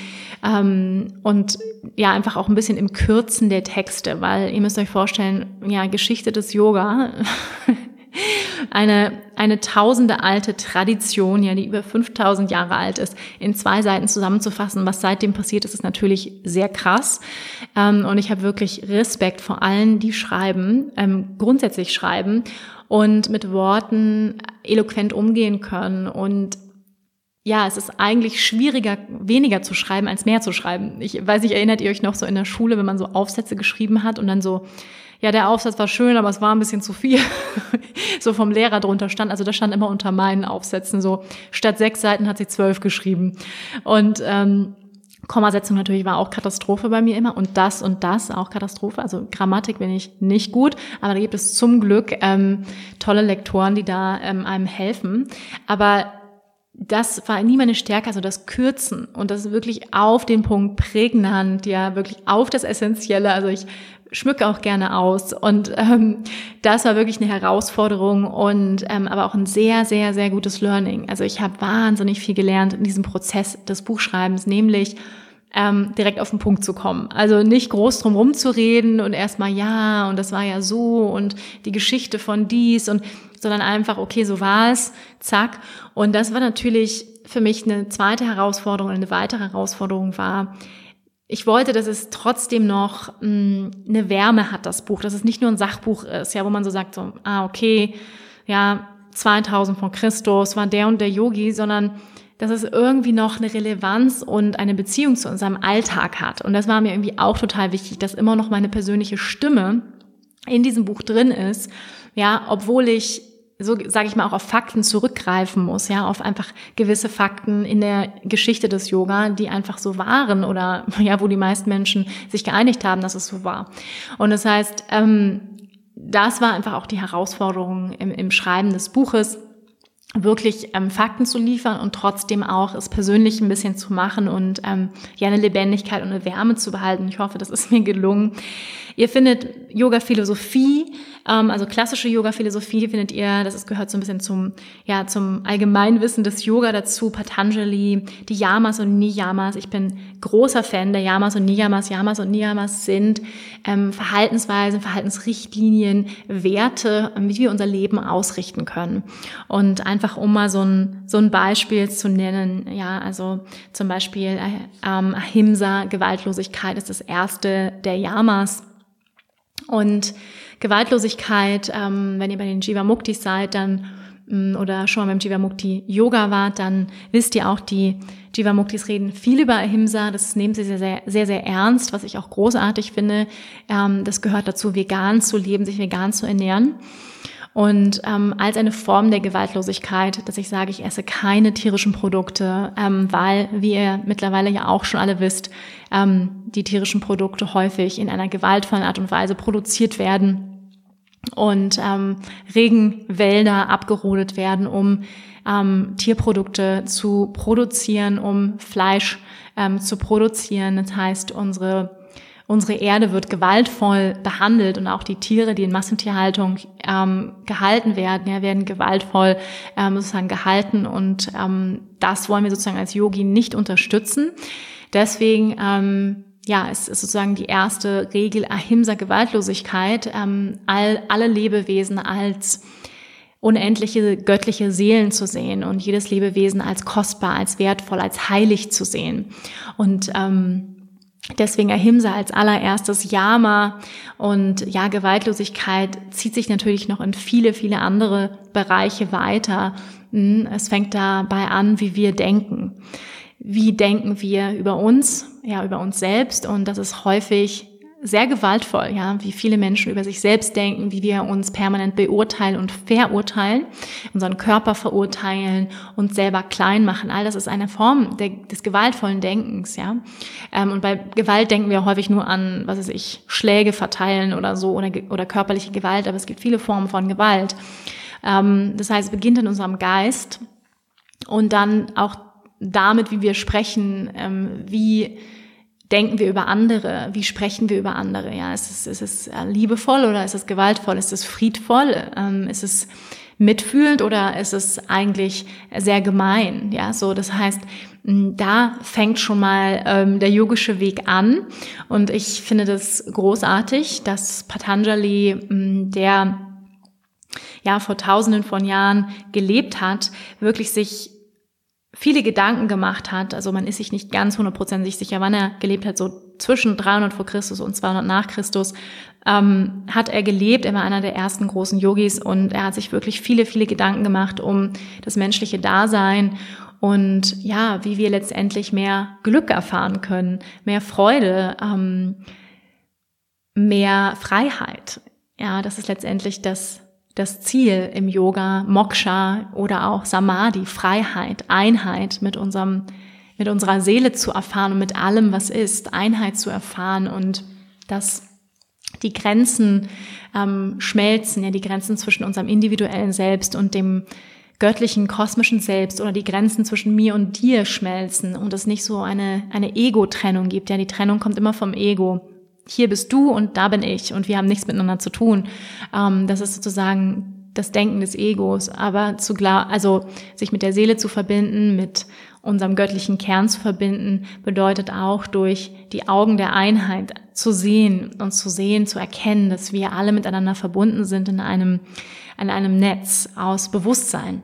Speaker 1: und ja, einfach auch ein bisschen im Kürzen der Texte, weil ihr müsst euch vorstellen, ja, Geschichte des Yoga eine, eine tausende alte Tradition, ja, die über 5000 Jahre alt ist, in zwei Seiten zusammenzufassen. Was seitdem passiert ist, ist natürlich sehr krass. Ähm, und ich habe wirklich Respekt vor allen, die schreiben, ähm, grundsätzlich schreiben und mit Worten eloquent umgehen können und ja, es ist eigentlich schwieriger, weniger zu schreiben, als mehr zu schreiben. Ich weiß nicht, erinnert ihr euch noch so in der Schule, wenn man so Aufsätze geschrieben hat und dann so ja, der Aufsatz war schön, aber es war ein bisschen zu viel. so vom Lehrer drunter stand. Also das stand immer unter meinen Aufsätzen so. Statt sechs Seiten hat sie zwölf geschrieben. Und ähm, Kommasetzung natürlich war auch Katastrophe bei mir immer und das und das auch Katastrophe. Also Grammatik bin ich nicht gut, aber da gibt es zum Glück ähm, tolle Lektoren, die da ähm, einem helfen. Aber das war nie meine Stärke, also das Kürzen und das wirklich auf den Punkt prägnant, ja, wirklich auf das Essentielle. Also ich schmücke auch gerne aus und ähm, das war wirklich eine Herausforderung und ähm, aber auch ein sehr, sehr, sehr gutes Learning. Also ich habe wahnsinnig viel gelernt in diesem Prozess des Buchschreibens, nämlich ähm, direkt auf den Punkt zu kommen. Also nicht groß drum rumzureden und erstmal ja und das war ja so und die Geschichte von dies und sondern einfach, okay, so war es, zack. Und das war natürlich für mich eine zweite Herausforderung, eine weitere Herausforderung war, ich wollte, dass es trotzdem noch mh, mm, eine Wärme hat, das Buch, dass es nicht nur ein Sachbuch ist, ja, wo man so sagt, so, ah, okay, ja, 2000 vor Christus war der und der Yogi, sondern dass es irgendwie noch eine Relevanz und eine Beziehung zu unserem Alltag hat. Und das war mir irgendwie auch total wichtig, dass immer noch meine persönliche Stimme in diesem Buch drin ist. Ja, obwohl ich so sage ich mal auch auf Fakten zurückgreifen muss, ja, auf einfach gewisse Fakten in der Geschichte des Yoga, die einfach so waren oder ja, wo die meisten Menschen sich geeinigt haben, dass es so war. Und das heißt, ähm, das war einfach auch die Herausforderung im, im Schreiben des Buches wirklich ähm, Fakten zu liefern und trotzdem auch es persönlich ein bisschen zu machen und ähm, ja eine Lebendigkeit und eine Wärme zu behalten. Ich hoffe, das ist mir gelungen. Ihr findet Yoga-Philosophie ähm, also klassische Yoga-Philosophie findet ihr, das ist, gehört so ein bisschen zum, ja, zum Allgemeinwissen des Yoga dazu, Patanjali, die Yamas und Niyamas. Ich bin großer Fan der Yamas und Niyamas. Yamas und Niyamas sind ähm, Verhaltensweisen, Verhaltensrichtlinien, Werte, wie wir unser Leben ausrichten können. Und einfach um mal so ein, so ein Beispiel zu nennen, ja, also zum Beispiel äh, ähm, Ahimsa, Gewaltlosigkeit ist das erste der Yamas. Und Gewaltlosigkeit, ähm, wenn ihr bei den Jiva Muktis seid, dann oder schon mal beim Jiva Mukti Yoga wart, dann wisst ihr auch, die Jiva Muktis reden viel über Ahimsa. Das nehmen sie sehr, sehr, sehr, sehr ernst, was ich auch großartig finde. Ähm, das gehört dazu, vegan zu leben, sich vegan zu ernähren. Und ähm, als eine Form der Gewaltlosigkeit, dass ich sage, ich esse keine tierischen Produkte, ähm, weil, wie ihr mittlerweile ja auch schon alle wisst, ähm, die tierischen Produkte häufig in einer gewaltvollen Art und Weise produziert werden und ähm, Regenwälder abgerodet werden, um ähm, Tierprodukte zu produzieren, um Fleisch ähm, zu produzieren. Das heißt, unsere unsere Erde wird gewaltvoll behandelt und auch die Tiere, die in Massentierhaltung ähm, gehalten werden, ja, werden gewaltvoll ähm, sozusagen gehalten und ähm, das wollen wir sozusagen als Yogi nicht unterstützen. Deswegen ähm, ja, es ist sozusagen die erste Regel Ahimsa Gewaltlosigkeit, ähm, all, alle Lebewesen als unendliche göttliche Seelen zu sehen und jedes Lebewesen als kostbar, als wertvoll, als heilig zu sehen. Und ähm, Deswegen Ahimsa als allererstes Yama und ja, Gewaltlosigkeit zieht sich natürlich noch in viele, viele andere Bereiche weiter. Hm, es fängt dabei an, wie wir denken. Wie denken wir über uns, ja, über uns selbst und das ist häufig sehr gewaltvoll, ja, wie viele Menschen über sich selbst denken, wie wir uns permanent beurteilen und verurteilen, unseren Körper verurteilen, uns selber klein machen. All das ist eine Form der, des gewaltvollen Denkens, ja. Ähm, und bei Gewalt denken wir häufig nur an, was weiß ich, Schläge verteilen oder so oder, oder körperliche Gewalt, aber es gibt viele Formen von Gewalt. Ähm, das heißt, es beginnt in unserem Geist und dann auch damit, wie wir sprechen, ähm, wie denken wir über andere? Wie sprechen wir über andere? Ja, ist es, ist es äh, liebevoll oder ist es gewaltvoll? Ist es friedvoll? Ähm, ist es mitfühlend oder ist es eigentlich sehr gemein? Ja, so, das heißt, da fängt schon mal ähm, der yogische Weg an. Und ich finde das großartig, dass Patanjali, der ja vor tausenden von Jahren gelebt hat, wirklich sich viele Gedanken gemacht hat. Also man ist sich nicht ganz hundertprozentig sicher, wann er gelebt hat, so zwischen 300 vor Christus und 200 nach Christus ähm, hat er gelebt. Er war einer der ersten großen Yogis und er hat sich wirklich viele, viele Gedanken gemacht um das menschliche Dasein und ja, wie wir letztendlich mehr Glück erfahren können, mehr Freude, ähm, mehr Freiheit Ja, das ist letztendlich das, das Ziel im Yoga, Moksha oder auch Samadhi, Freiheit, Einheit mit unserem, mit unserer Seele zu erfahren und mit allem, was ist, Einheit zu erfahren und dass die Grenzen ähm, schmelzen, ja, die Grenzen zwischen unserem individuellen Selbst und dem göttlichen, kosmischen Selbst oder die Grenzen zwischen mir und dir schmelzen und es nicht so eine, eine Ego-Trennung gibt. Ja, die Trennung kommt immer vom Ego. Hier bist du und da bin ich und wir haben nichts miteinander zu tun. Ähm, das ist sozusagen das Denken des Egos, aber zu also sich mit der Seele zu verbinden, mit unserem göttlichen Kern zu verbinden, bedeutet auch durch die Augen der Einheit zu sehen und zu sehen, zu erkennen, dass wir alle miteinander verbunden sind in einem, in einem Netz aus Bewusstsein.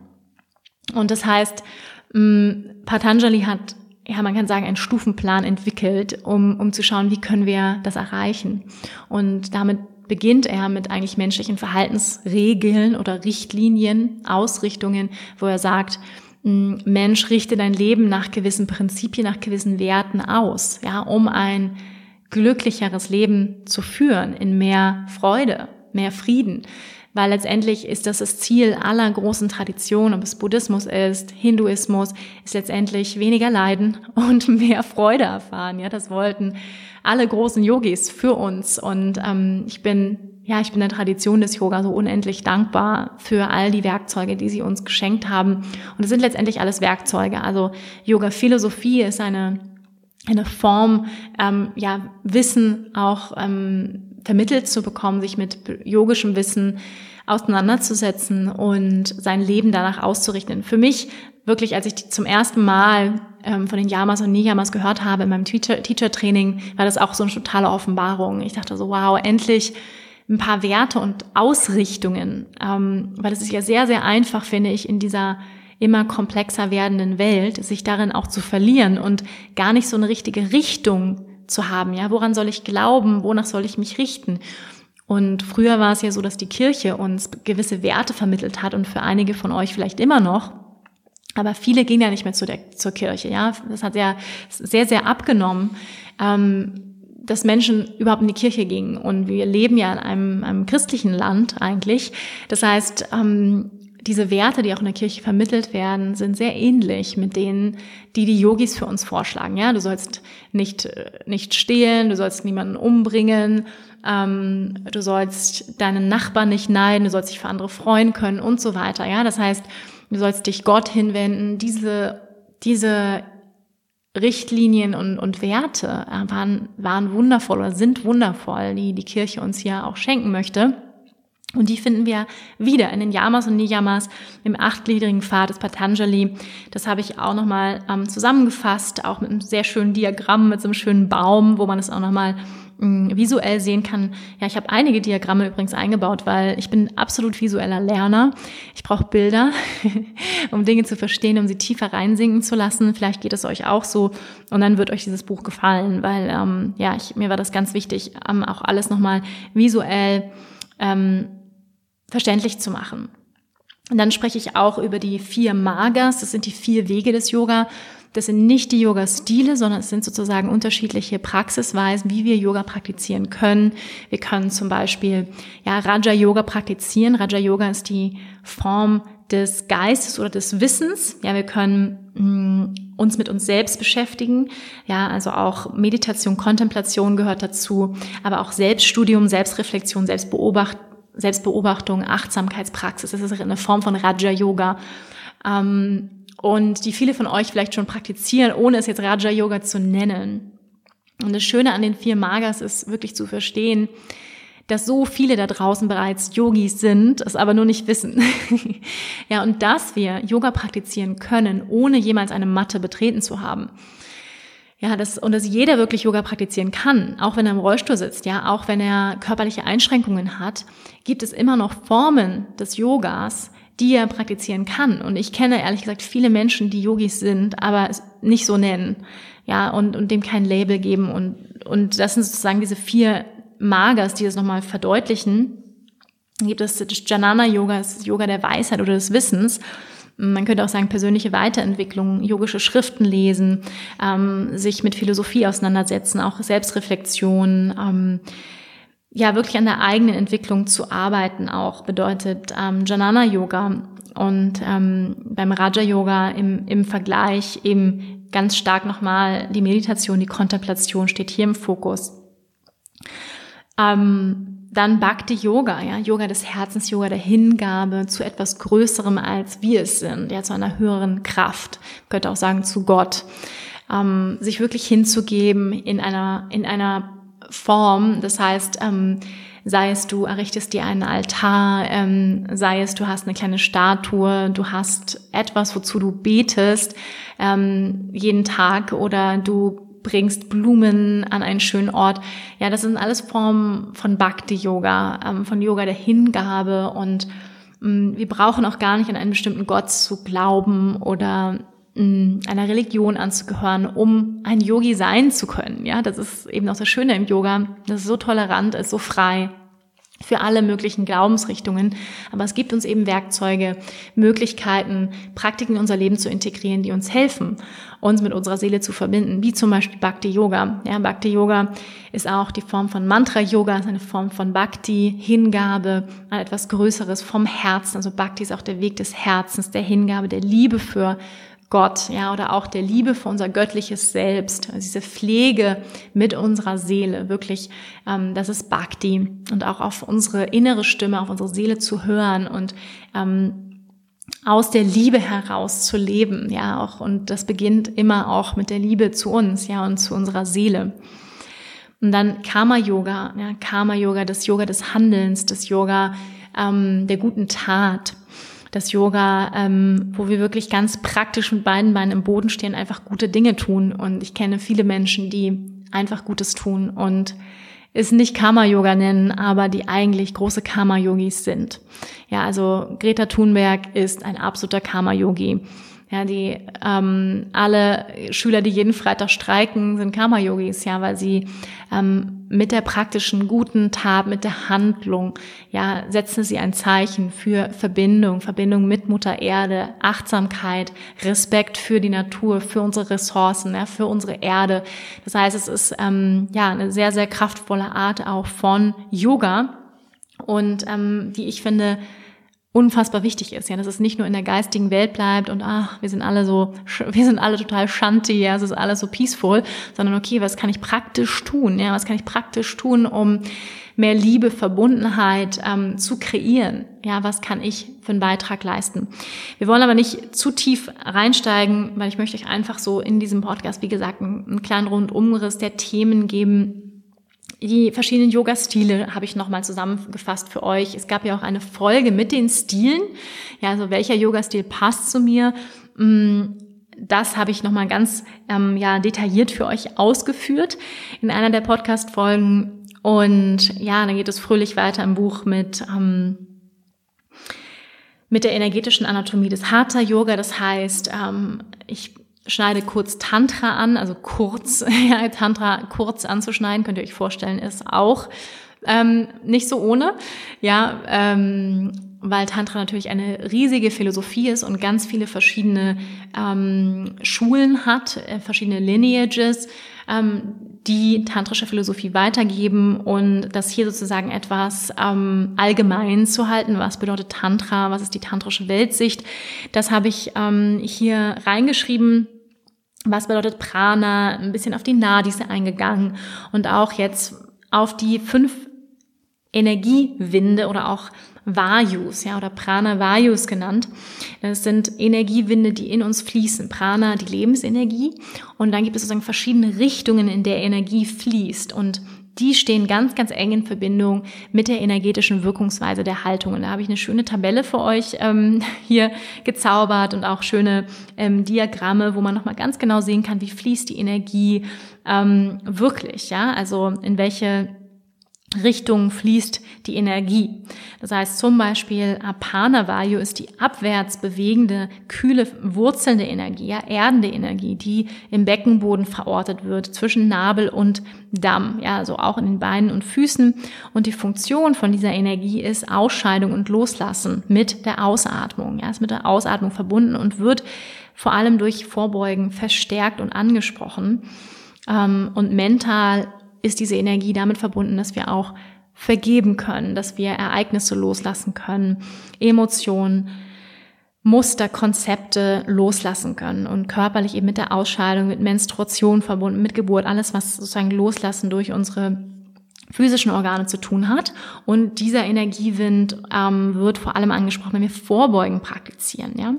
Speaker 1: Und das heißt, Patanjali hat, ja, man kann sagen, einen Stufenplan entwickelt, um, um zu schauen, wie können wir das erreichen. Und damit beginnt er mit eigentlich menschlichen Verhaltensregeln oder Richtlinien, Ausrichtungen, wo er sagt, mm, Mensch, richte dein Leben nach gewissen Prinzipien, nach gewissen Werten aus, ja, um ein glücklicheres Leben zu führen, in mehr Freude, mehr Frieden. Weil letztendlich ist das das Ziel aller großen Traditionen, ob es Buddhismus ist, Hinduismus, ist letztendlich weniger Leiden und mehr Freude erfahren. Ja, das wollten alle großen Yogis für uns. Und ähm, ich bin ja, ich bin der Tradition des Yoga so unendlich dankbar für all die Werkzeuge, die sie uns geschenkt haben. Und es sind letztendlich alles Werkzeuge. Also Yoga-Philosophie ist eine, eine Form, ähm, ja, Wissen auch ähm, vermittelt zu bekommen, sich mit yogischem Wissen auseinanderzusetzen und sein Leben danach auszurichten. Für mich wirklich, als ich zum ersten Mal ähm, von den Yamas und Niyamas gehört habe in meinem Teacher-Training, war das auch so eine totale Offenbarung. Ich dachte so, wow, endlich ein paar Werte und Ausrichtungen, ähm, weil es ist ja sehr, sehr einfach, finde ich, in dieser immer komplexer werdenden Welt, sich darin auch zu verlieren und gar nicht so eine richtige Richtung zu haben. Ja, woran soll ich glauben? Wonach soll ich mich richten? Und früher war es ja so, dass die Kirche uns gewisse Werte vermittelt hat und für einige von euch vielleicht immer noch. Aber viele gehen ja nicht mehr zu der, zur Kirche, ja. Das hat ja sehr, sehr abgenommen, ähm, dass Menschen überhaupt in die Kirche gingen. Und wir leben ja in einem, einem christlichen Land eigentlich. Das heißt, ähm, diese Werte, die auch in der Kirche vermittelt werden, sind sehr ähnlich mit denen, die die Yogis für uns vorschlagen. Ja, du sollst nicht, äh, nicht stehlen, du sollst niemanden umbringen, ähm, du sollst deinen Nachbarn nicht neiden, du sollst dich für andere freuen können und so weiter. Ja, das heißt, du sollst dich Gott hinwenden. Diese, diese Richtlinien und, und Werte äh, waren, waren wundervoll oder sind wundervoll, die die Kirche uns hier auch schenken möchte. Und die finden wir wieder in den Yamas und Niyamas im achtgliedrigen Pfad des Patanjali. Das habe ich auch nochmal ähm, zusammengefasst, auch mit einem sehr schönen Diagramm, mit so einem schönen Baum, wo man es auch nochmal Mm, visuell sehen kann. Ja, ich habe einige Diagramme übrigens eingebaut, weil ich bin absolut visueller Lerner. Ich brauche Bilder, um Dinge zu verstehen, um sie tiefer reinsinken zu lassen. Vielleicht geht es euch auch so und dann wird euch dieses Buch gefallen, weil ähm, ja, ich, mir war das ganz wichtig, ähm, auch alles nochmal visuell ähm, verständlich zu machen. Und dann spreche ich auch über die vier Magas, das sind die vier Wege des Yoga. Das sind nicht die Yoga-Stile, sondern es sind sozusagen unterschiedliche Praxisweisen, wie wir Yoga praktizieren können. Wir können zum Beispiel ja, Raja-Yoga praktizieren. Raja-Yoga ist die Form des Geistes oder des Wissens. Ja, wir können mh, mm, uns mit uns selbst beschäftigen. Ja, also auch Meditation, Kontemplation gehört dazu, aber auch Selbststudium, Selbstreflexion, Selbstbeobacht, Selbstbeobachtung, Achtsamkeitspraxis. Das ist eine Form von Raja Yoga. Ähm, und die viele von euch vielleicht schon praktizieren, ohne es jetzt Raja Yoga zu nennen. Und das Schöne an den vier Magas ist wirklich zu verstehen, dass so viele da draußen bereits Yogis sind, es aber nur nicht wissen. ja, und dass wir Yoga praktizieren können, ohne jemals eine Matte betreten zu haben. Ja, das, und dass jeder wirklich Yoga praktizieren kann, auch wenn er im Rollstuhl sitzt, ja, auch wenn er körperliche Einschränkungen hat, gibt es immer noch Formen des Yogas, die er praktizieren kann. Und ich kenne ehrlich gesagt viele Menschen, die Yogis sind, aber es nicht so nennen, ja, und, und dem kein Label geben. Und, und das sind sozusagen diese vier Magas, die das nochmal verdeutlichen. Dann gibt es das Janana-Yoga, das Yoga der Weisheit oder des Wissens. Man könnte auch sagen, persönliche Weiterentwicklung, yogische Schriften lesen, ähm, sich mit Philosophie auseinandersetzen, auch Selbstreflexion, ähm, ja wirklich an der eigenen Entwicklung zu arbeiten auch bedeutet ähm, Janana Yoga und ähm, beim Raja Yoga im, im Vergleich eben ganz stark nochmal die Meditation, die Kontemplation steht hier im Fokus. Ähm, dann Bhakti Yoga, ja, Yoga des Herzens, Yoga der Hingabe zu etwas Größerem als wir es sind, ja, zu einer höheren Kraft, könnte auch sagen zu Gott, ähm, sich wirklich hinzugeben in einer in einer Form, das heißt, ähm, sei es du errichtest dir einen Altar, ähm, sei es du hast eine kleine Statue, du hast etwas, wozu du betest ähm, jeden Tag oder du bringst Blumen an einen schönen Ort. Ja, das sind alles Formen von Bhakti-Yoga, ähm, von Yoga der Hingabe und ähm, wir brauchen auch gar nicht an einen bestimmten Gott zu glauben oder einer Religion anzugehören, um ein Yogi sein zu können. Ja, das ist eben auch das Schöne im Yoga. Das ist so tolerant, ist so frei für alle möglichen Glaubensrichtungen. Aber es gibt uns eben Werkzeuge, Möglichkeiten, Praktiken in unser Leben zu integrieren, die uns helfen, uns mit unserer Seele zu verbinden, wie zum Beispiel Bhakti Yoga. Ja, Bhakti Yoga ist auch die Form von Mantra Yoga, ist eine Form von Bhakti, Hingabe an etwas Größeres vom Herzen. Also Bhakti ist auch der Weg des Herzens, der Hingabe, der Liebe für Gott, ja, oder auch der Liebe für unser göttliches Selbst, also diese Pflege mit unserer Seele, wirklich, ähm, das ist Bhakti und auch auf unsere innere Stimme, auf unsere Seele zu hören und ähm, aus der Liebe heraus zu leben, ja, auch und das beginnt immer auch mit der Liebe zu uns, ja, und zu unserer Seele. Und dann Karma Yoga, ja, Karma Yoga, das Yoga des Handelns, das Yoga ähm, der guten Tat das Yoga, ähm, wo wir wirklich ganz praktisch mit beiden Beinen im Boden stehen, einfach gute Dinge tun. Und ich kenne viele Menschen, die einfach Gutes tun und es nicht Karma-Yoga nennen, aber die eigentlich große Karma-Yogis sind. Ja, also Greta Thunberg ist ein absoluter Karma-Yogi. Ja, die ähm, alle Schüler, die jeden Freitag streiken, sind Karma-Yogis, ja, weil sie ähm, mit der praktischen guten Tat, mit der Handlung, ja, setzen sie ein Zeichen für Verbindung, Verbindung mit Mutter Erde, Achtsamkeit, Respekt für die Natur, für unsere Ressourcen, ja, für unsere Erde. Das heißt, es ist ähm, ja eine sehr, sehr kraftvolle Art auch von Yoga und ähm, die ich finde unfassbar wichtig ist, ja, dass es nicht nur in der geistigen Welt bleibt und ach, wir sind alle so, wir sind alle total shanti, ja, es ist alles so peaceful, sondern okay, was kann ich praktisch tun, ja, was kann ich praktisch tun, um mehr Liebe, Verbundenheit ähm, zu kreieren, ja, was kann ich für einen Beitrag leisten. Wir wollen aber nicht zu tief reinsteigen, weil ich möchte euch einfach so in diesem Podcast, wie gesagt, einen kleinen Rundumriss der Themen geben, die verschiedenen Yoga-Stile habe ich nochmal zusammengefasst für euch. Es gab ja auch eine Folge mit den Stilen. Ja, also welcher Yoga-Stil passt zu mir? Mm, das habe ich nochmal ganz ähm, ja, detailliert für euch ausgeführt in einer der Podcast-Folgen. Und ja, dann geht es fröhlich weiter im Buch mit, ähm, mit der energetischen Anatomie des Hatha-Yoga. Das heißt, ähm, ich schneide kurz Tantra an, also kurz, ja, Tantra kurz anzuschneiden, könnt ihr euch vorstellen, ist auch ähm, nicht so ohne, ja, ähm, weil Tantra natürlich eine riesige Philosophie ist und ganz viele verschiedene ähm, Schulen hat, äh, verschiedene Lineages, ähm, die tantrische Philosophie weitergeben und das hier sozusagen etwas ähm, allgemein zu halten. Was bedeutet Tantra? Was ist die tantrische Weltsicht? Das habe ich ähm, hier reingeschrieben was bedeutet Prana, ein bisschen auf die Nadis eingegangen und auch jetzt auf die fünf Energiewinde oder auch Vayus, ja, oder Prana Vayus genannt. Das sind Energiewinde, die in uns fließen. Prana, die Lebensenergie. Und dann gibt es sozusagen verschiedene Richtungen, in der Energie fließt. Und die stehen ganz, ganz eng in Verbindung mit der energetischen Wirkungsweise der Haltung. Und da habe ich eine schöne Tabelle für euch ähm, hier gezaubert und auch schöne ähm, Diagramme, wo man nochmal ganz genau sehen kann, wie fließt die Energie ähm, wirklich, ja, also in welche Richtung fließt die Energie. Das heißt zum Beispiel Apana Vayu ist die abwärts bewegende, kühle, wurzelnde Energie, ja, erdende Energie, die im Beckenboden verortet wird, zwischen Nabel und Damm, ja, also auch in den Beinen und Füßen. Und die Funktion von dieser Energie ist Ausscheidung und Loslassen mit der Ausatmung, ja, ist mit der Ausatmung verbunden und wird vor allem durch Vorbeugen verstärkt und angesprochen. Ähm, und mental ist diese Energie damit verbunden, dass wir auch vergeben können, dass wir Ereignisse loslassen können, Emotionen, Muster, Konzepte loslassen können und körperlich eben mit der Ausscheidung, mit Menstruation verbunden, mit Geburt, alles, was sozusagen loslassen durch unsere physischen Organe zu tun hat. Und dieser Energiewind ähm, wird vor allem angesprochen, wenn wir Vorbeugen praktizieren. Ja?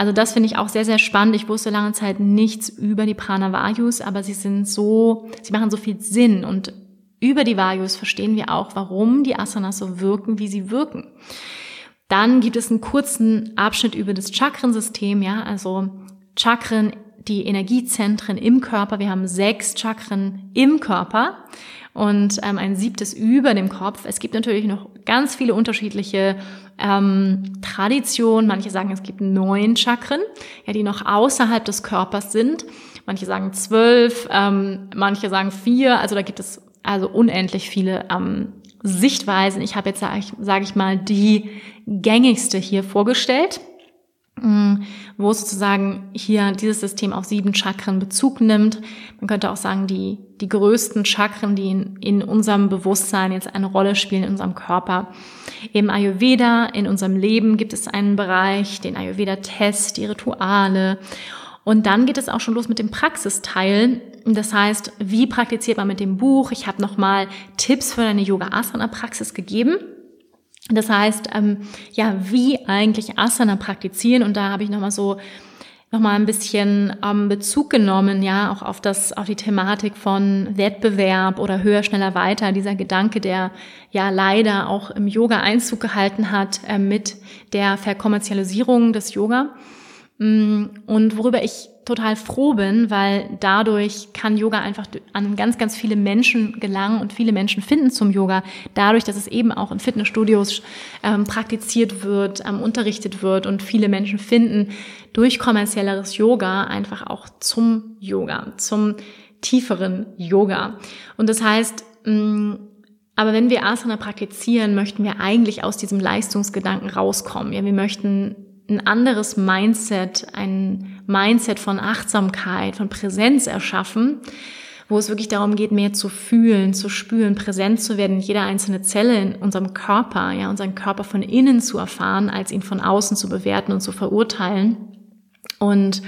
Speaker 1: Also das finde ich auch sehr, sehr spannend. Ich wusste lange Zeit nichts über die Pranavayus, aber sie sind so, sie machen so viel Sinn und über die Vayus verstehen wir auch, warum die Asanas so wirken, wie sie wirken. Dann gibt es einen kurzen Abschnitt über das Chakrensystem, ja, also Chakren, die Energiezentren im Körper. Wir haben sechs Chakren im Körper und ähm, ein siebtes über dem Kopf. Es gibt natürlich noch ganz viele unterschiedliche ähm, Traditionen. Manche sagen, es gibt neun Chakren, ja, die noch außerhalb des Körpers sind. Manche sagen zwölf, ähm, manche sagen vier. Also da gibt es also unendlich viele ähm, Sichtweisen. Ich habe jetzt, sage ich, sag ich mal, die gängigste hier vorgestellt, wo sozusagen hier dieses System auf sieben Chakren Bezug nimmt. Man könnte auch sagen, die, die größten Chakren, die in, in unserem Bewusstsein jetzt eine Rolle spielen, in unserem Körper. Im Ayurveda, in unserem Leben gibt es einen Bereich, den Ayurveda-Test, die Rituale. Und dann geht es auch schon los mit dem Praxisteil. Das heißt, wie praktiziert man mit dem Buch? Ich habe nochmal Tipps für deine Yoga-Asana-Praxis gegeben. Das heißt, ähm, ja, wie eigentlich Asana praktizieren. Und da habe ich nochmal so nochmal ein bisschen ähm, Bezug genommen, ja, auch auf das, auf die Thematik von Wettbewerb oder höher, schneller, weiter. Dieser Gedanke, der ja leider auch im Yoga Einzug gehalten hat äh, mit der Verkommerzialisierung des Yoga. Mm, und worüber ich total froh bin, weil dadurch kann Yoga einfach an ganz, ganz viele Menschen gelangen und viele Menschen finden zum Yoga, dadurch, dass es eben auch in Fitnessstudios ähm, praktiziert wird, ähm, unterrichtet wird und viele Menschen finden durch kommerzielleres Yoga einfach auch zum Yoga, zum tieferen Yoga. Und das heißt, mh, mm, aber wenn wir Asana praktizieren, möchten wir eigentlich aus diesem Leistungsgedanken rauskommen. Ja, wir möchten ein anderes Mindset, ein Mindset von Achtsamkeit, von Präsenz erschaffen, wo es wirklich darum geht, mehr zu fühlen, zu spüren, präsent zu werden, jede einzelne Zelle in unserem Körper, ja, unseren Körper von innen zu erfahren, als ihn von außen zu bewerten und zu verurteilen. Und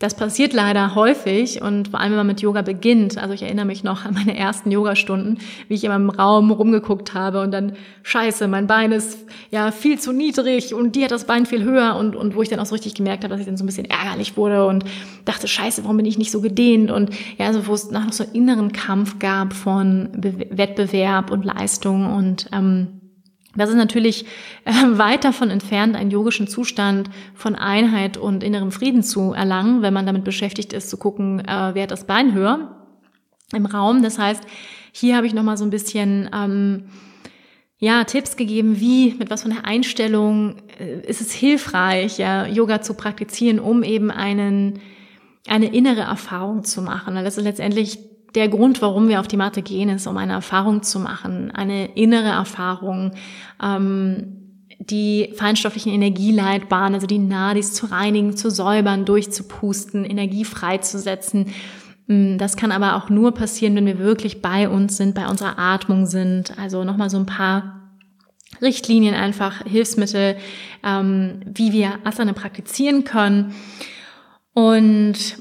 Speaker 1: das passiert leider häufig und vor allem, wenn man mit Yoga beginnt. Also ich erinnere mich noch an meine ersten Yogastunden, wie ich immer im Raum rumgeguckt habe und dann, scheiße, mein Bein ist ja viel zu niedrig und die hat das Bein viel höher und, und wo ich dann auch so richtig gemerkt habe, dass ich dann so ein bisschen ärgerlich wurde und dachte, scheiße, warum bin ich nicht so gedehnt und ja, also wo es nach noch so einen inneren Kampf gab von Be Wettbewerb und Leistung und ähm, das ist natürlich äh, weit davon entfernt, einen yogischen Zustand von Einheit und innerem Frieden zu erlangen, wenn man damit beschäftigt ist, zu gucken, äh, wer hat das Bein höher im Raum. Das heißt, hier habe ich nochmal so ein bisschen ähm, ja, Tipps gegeben, wie, mit was von der Einstellung äh, ist es hilfreich, ja, Yoga zu praktizieren, um eben einen, eine innere Erfahrung zu machen. Das ist letztendlich der Grund, warum wir auf die Matte gehen, ist, um eine Erfahrung zu machen, eine innere Erfahrung, ähm, die feinstofflichen Energieleitbahnen, also die Nadis zu reinigen, zu säubern, durchzupusten, Energie freizusetzen. Mm, das kann aber auch nur passieren, wenn wir wirklich bei uns sind, bei unserer Atmung sind. Also nochmal so ein paar Richtlinien, einfach Hilfsmittel, ähm, wie wir Asana praktizieren können. Und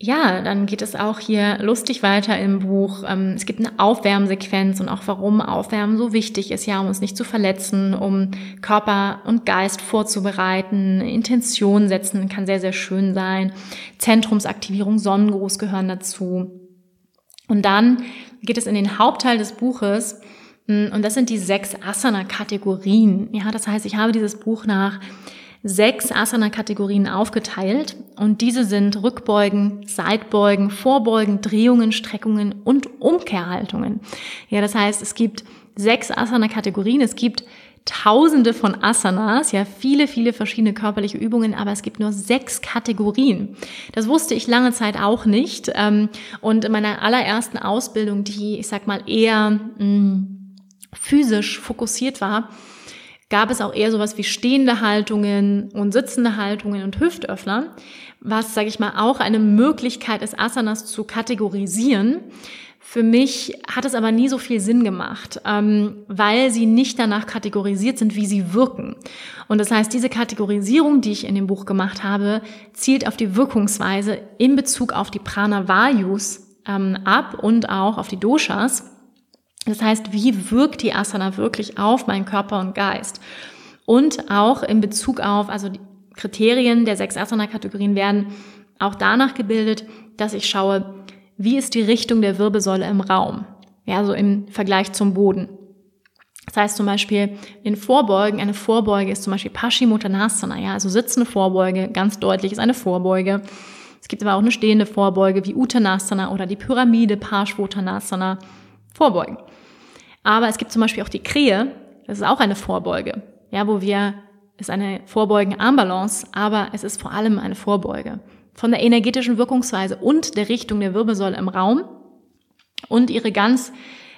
Speaker 1: ja, dann geht es auch hier lustig weiter im Buch. Ähm, es gibt eine Aufwärmsequenz und auch warum Aufwärmen so wichtig ist, ja, um uns nicht zu verletzen, um Körper und Geist vorzubereiten. Intention setzen kann sehr, sehr schön sein. Zentrumsaktivierung, Sonnengruß gehören dazu. Und dann geht es in den Hauptteil des Buches, mm, und das sind die sechs Asana-Kategorien. Ja, das heißt, ich habe dieses Buch nach sechs Asana-Kategorien aufgeteilt und diese sind Rückbeugen, Seitbeugen, Vorbeugen, Drehungen, Streckungen und Umkehrhaltungen. Ja, das heißt, es gibt sechs Asana-Kategorien, es gibt Tausende von Asanas, ja, viele, viele verschiedene körperliche Übungen, aber es gibt nur sechs Kategorien. Das wusste ich lange Zeit auch nicht. Ähm, und in meiner allerersten Ausbildung, die, ich sag mal, eher mh, mm, physisch fokussiert war, gab es auch eher sowas wie stehende Haltungen und sitzende Haltungen und Hüftöffner, was, sage ich mal, auch eine Möglichkeit ist, Asanas zu kategorisieren Für mich hat es aber nie so viel Sinn gemacht, ähm, weil sie nicht danach kategorisiert sind, wie sie wirken. Und das heißt, diese Kategorisierung, die ich in dem Buch gemacht habe, zielt auf die Wirkungsweise in Bezug auf die Prana-Vayus ähm, ab und auch auf die Doshas. Das heißt, wie wirkt die Asana wirklich auf meinen Körper und Geist? Und auch in Bezug auf, also die Kriterien der sechs Asana-Kategorien werden auch danach gebildet, dass ich schaue, wie ist die Richtung der Wirbelsäule im Raum? Ja, so im Vergleich zum Boden. Das heißt zum Beispiel in Vorbeugen, eine Vorbeuge ist zum Beispiel Paschimottanasana, ja, also sitzende Vorbeuge, ganz deutlich ist eine Vorbeuge. Es gibt aber auch eine stehende Vorbeuge wie Uttanasana oder die Pyramide Parshvottanasana, Vorbeugen. Aber es gibt zum Beispiel auch die Krähe, das ist auch eine Vorbeuge, ja, wo wir, ist eine Vorbeugen-Armbalance, aber es ist vor allem eine Vorbeuge von der energetischen Wirkungsweise und der Richtung der Wirbelsäule im Raum und ihre ganz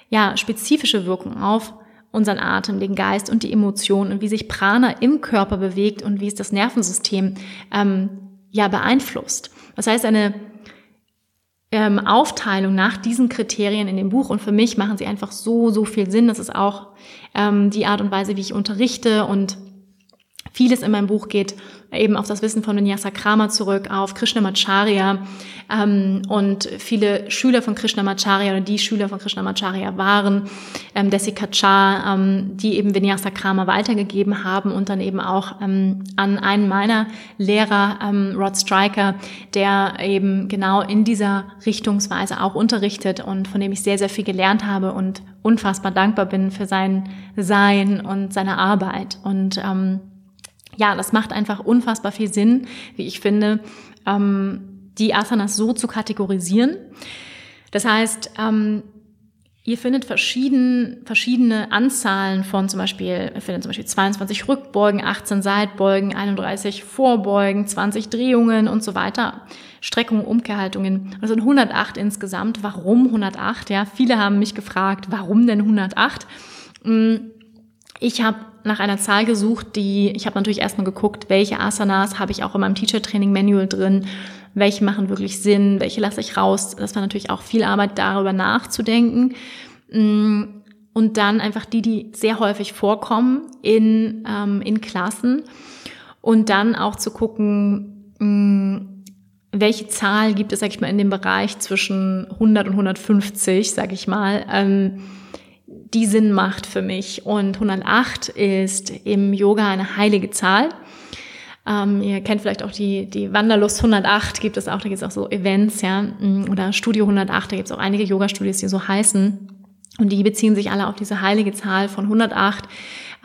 Speaker 1: ja, spezifische Wirkung auf unseren Atem, den Geist und die Emotionen und wie sich Prana im Körper bewegt und wie es das Nervensystem ähm, ja beeinflusst. Das heißt, eine ähm, Aufteilung nach diesen Kriterien in dem Buch und für mich machen sie einfach so, so viel Sinn. Das ist auch ähm, die Art und Weise, wie ich unterrichte und vieles in meinem Buch geht eben auf das Wissen von Vinyasa Krama zurück, auf Krishnamacharya. Ähm, und viele Schüler von Krishnamacharya oder die Schüler von Krishnamacharya waren ähm, Desikachar, ähm, die eben Vinyasa Krama weitergegeben haben und dann eben auch ähm, an einen meiner Lehrer, ähm, Rod Stryker, der eben genau in dieser Richtungsweise auch unterrichtet und von dem ich sehr, sehr viel gelernt habe und unfassbar dankbar bin für sein Sein und seine Arbeit. Und ähm, ja, das macht einfach unfassbar viel Sinn, wie ich finde, ähm, die Asanas so zu kategorisieren. Das heißt, ähm, Ihr findet verschieden, verschiedene Anzahlen von zum Beispiel, ihr findet zum Beispiel 22 Rückbeugen, 18 Seitbeugen, 31 Vorbeugen, 20 Drehungen und so weiter. Streckungen, Umkehrhaltungen. Das sind 108 insgesamt. Warum 108? Ja, viele haben mich gefragt, warum denn 108? Ich habe nach einer Zahl gesucht, die, ich habe natürlich erstmal geguckt, welche Asanas habe ich auch in meinem Teacher Training Manual drin, welche machen wirklich Sinn, welche lasse ich raus. Das war natürlich auch viel Arbeit, darüber nachzudenken. Mm, und dann einfach die, die sehr häufig vorkommen in, ähm, in Klassen. Und dann auch zu gucken, mh, mm, welche Zahl gibt es, sag ich mal, in dem Bereich zwischen 100 und 150, sag ich mal. Ähm, die Sinn macht für mich. Und 108 ist im Yoga eine heilige Zahl. Ähm, ihr kennt vielleicht auch die, die Wanderlust 108, gibt es auch, da gibt es auch so Events, ja, mm, oder Studio 108, da gibt es auch einige Yoga-Studios, die so heißen. Und die beziehen sich alle auf diese heilige Zahl von 108.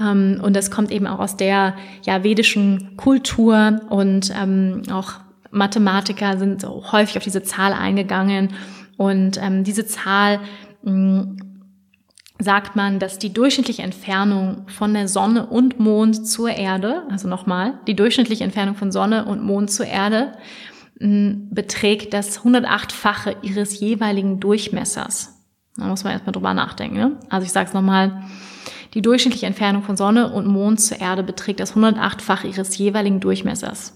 Speaker 1: Ähm, und das kommt eben auch aus der ja, vedischen Kultur und ähm, auch Mathematiker sind so häufig auf diese Zahl eingegangen. Und ähm, diese Zahl mm, sagt man, dass die durchschnittliche Entfernung von der Sonne und Mond zur Erde, also nochmal, die durchschnittliche Entfernung von Sonne und Mond zur Erde beträgt das 108-fache ihres jeweiligen Durchmessers. Da muss man erstmal drüber nachdenken. Ne? Also ich sage es nochmal, die durchschnittliche Entfernung von Sonne und Mond zur Erde beträgt das 108-fache ihres jeweiligen Durchmessers.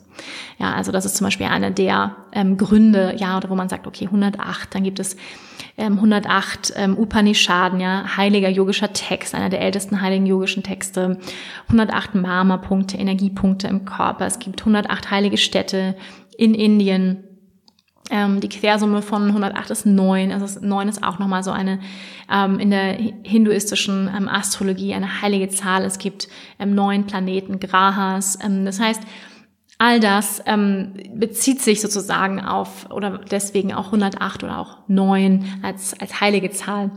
Speaker 1: Ja, also das ist zum Beispiel einer der ähm, Gründe, ja, oder wo man sagt, okay, 108, dann gibt es ähm, 108 ähm, Upanishaden, ja, heiliger yogischer Text, einer der ältesten heiligen yogischen Texte, 108 Mama-Punkte, Energiepunkte im Körper, es gibt 108 heilige Städte in Indien, die Quersumme von 108 ist 9. Also 9 ist auch nochmal so eine ähm, in der hinduistischen ähm, Astrologie eine heilige Zahl. Es gibt ähm, neun Planeten, Grahas. Ähm, das heißt, All das ähm, bezieht sich sozusagen auf oder deswegen auch 108 oder auch 9 als, als heilige Zahl.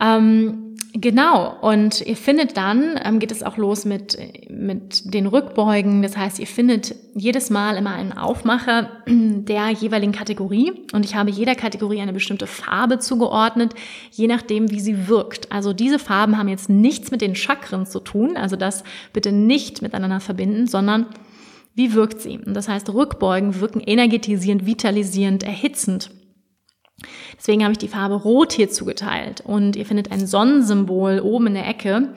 Speaker 1: Ähm, genau, und ihr findet dann, ähm, geht es auch los mit, mit den Rückbeugen. Das heißt, ihr findet jedes Mal immer einen Aufmacher der jeweiligen Kategorie. Und ich habe jeder Kategorie eine bestimmte Farbe zugeordnet, je nachdem, wie sie wirkt. Also diese Farben haben jetzt nichts mit den Chakren zu tun. Also das bitte nicht miteinander verbinden, sondern wie wirkt sie? Und das heißt, Rückbeugen wirken energetisierend, vitalisierend, erhitzend. Deswegen habe ich die Farbe Rot hier zugeteilt und ihr findet ein Sonnensymbol oben in der Ecke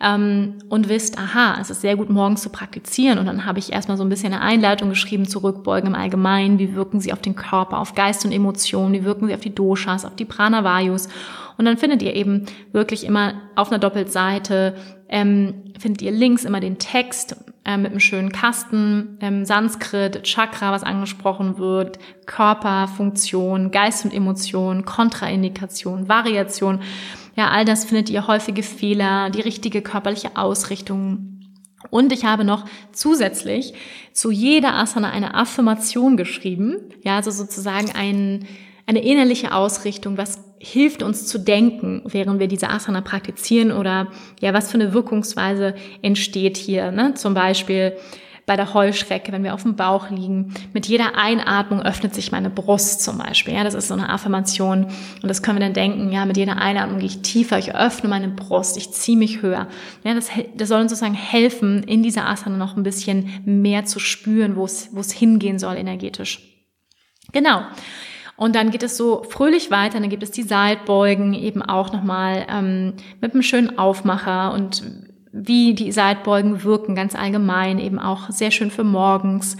Speaker 1: ähm, und wisst, aha, es ist sehr gut morgens zu praktizieren. Und dann habe ich erstmal so ein bisschen eine Einleitung geschrieben zu Rückbeugen im Allgemeinen. Wie wirken sie auf den Körper, auf Geist und Emotionen? Wie wirken sie auf die Doshas, auf die Pranavayus? Und dann findet ihr eben wirklich immer auf einer Doppelseite, ähm, findet ihr links immer den Text mit einem schönen Kasten, ähm, Sanskrit, Chakra, was angesprochen wird, Körperfunktion, Geist und Emotion, Kontraindikation, Variation. Ja, all das findet ihr häufige Fehler, die richtige körperliche Ausrichtung. Und ich habe noch zusätzlich zu jeder Asana eine Affirmation geschrieben. Ja, also sozusagen ein, eine innerliche Ausrichtung, was hilft uns zu denken, während wir diese Asana praktizieren oder ja, was für eine Wirkungsweise entsteht hier. Ne? Zum Beispiel bei der Heuschrecke, wenn wir auf dem Bauch liegen. Mit jeder Einatmung öffnet sich meine Brust zum Beispiel. Ja, das ist so eine Affirmation. Und das können wir dann denken, ja, mit jeder Einatmung gehe ich tiefer, ich öffne meine Brust, ich ziehe mich höher. Ja, das, das soll uns sozusagen helfen, in dieser Asana noch ein bisschen mehr zu spüren, wo es, wo es hingehen soll energetisch. Genau. Und dann geht es so fröhlich weiter. Dann gibt es die Seitbeugen eben auch nochmal ähm, mit einem schönen Aufmacher und wie die Seitbeugen wirken, ganz allgemein, eben auch sehr schön für morgens.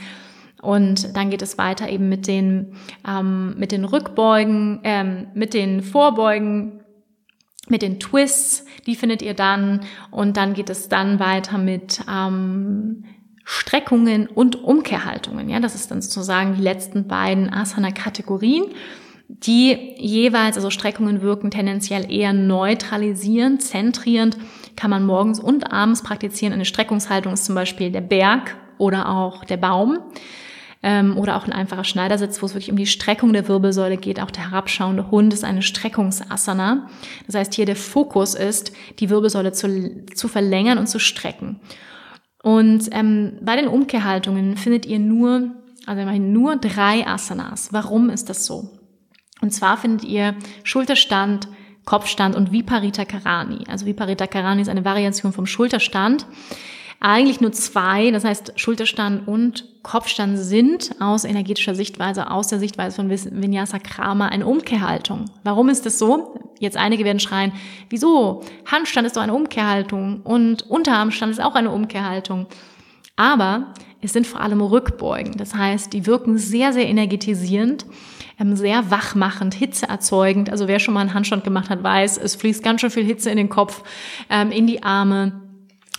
Speaker 1: Und dann geht es weiter eben mit den, ähm, mit den Rückbeugen, ähm, mit den Vorbeugen, mit den Twists, die findet ihr dann. Und dann geht es dann weiter mit ähm, Streckungen und Umkehrhaltungen. Ja, das ist dann sozusagen die letzten beiden Asana-Kategorien, die jeweils, also Streckungen wirken tendenziell eher neutralisierend, zentrierend, kann man morgens und abends praktizieren. Eine Streckungshaltung ist zum Beispiel der Berg oder auch der Baum ähm, oder auch ein einfacher Schneidersitz, wo es wirklich um die Streckung der Wirbelsäule geht. Auch der herabschauende Hund ist eine Streckungsasana. Das heißt, hier der Fokus ist, die Wirbelsäule zu, zu verlängern und zu strecken. Und ähm, bei den Umkehrhaltungen findet ihr nur, also immerhin nur drei Asanas. Warum ist das so? Und zwar findet ihr Schulterstand, Kopfstand und Viparita Karani. Also Viparita Karani ist eine Variation vom Schulterstand. Eigentlich nur zwei, das heißt Schulterstand und Kopfstand sind aus energetischer Sichtweise, aus der Sichtweise von Vinyasa Krama eine Umkehrhaltung. Warum ist das so? Jetzt einige werden schreien, wieso? Handstand ist doch eine Umkehrhaltung und Unterarmstand ist auch eine Umkehrhaltung. Aber es sind vor allem Rückbeugen. Das heißt, die wirken sehr, sehr energetisierend, ähm, sehr wachmachend, hitzeerzeugend. Also wer schon mal einen Handstand gemacht hat, weiß, es fließt ganz schön viel Hitze in den Kopf, ähm, in die Arme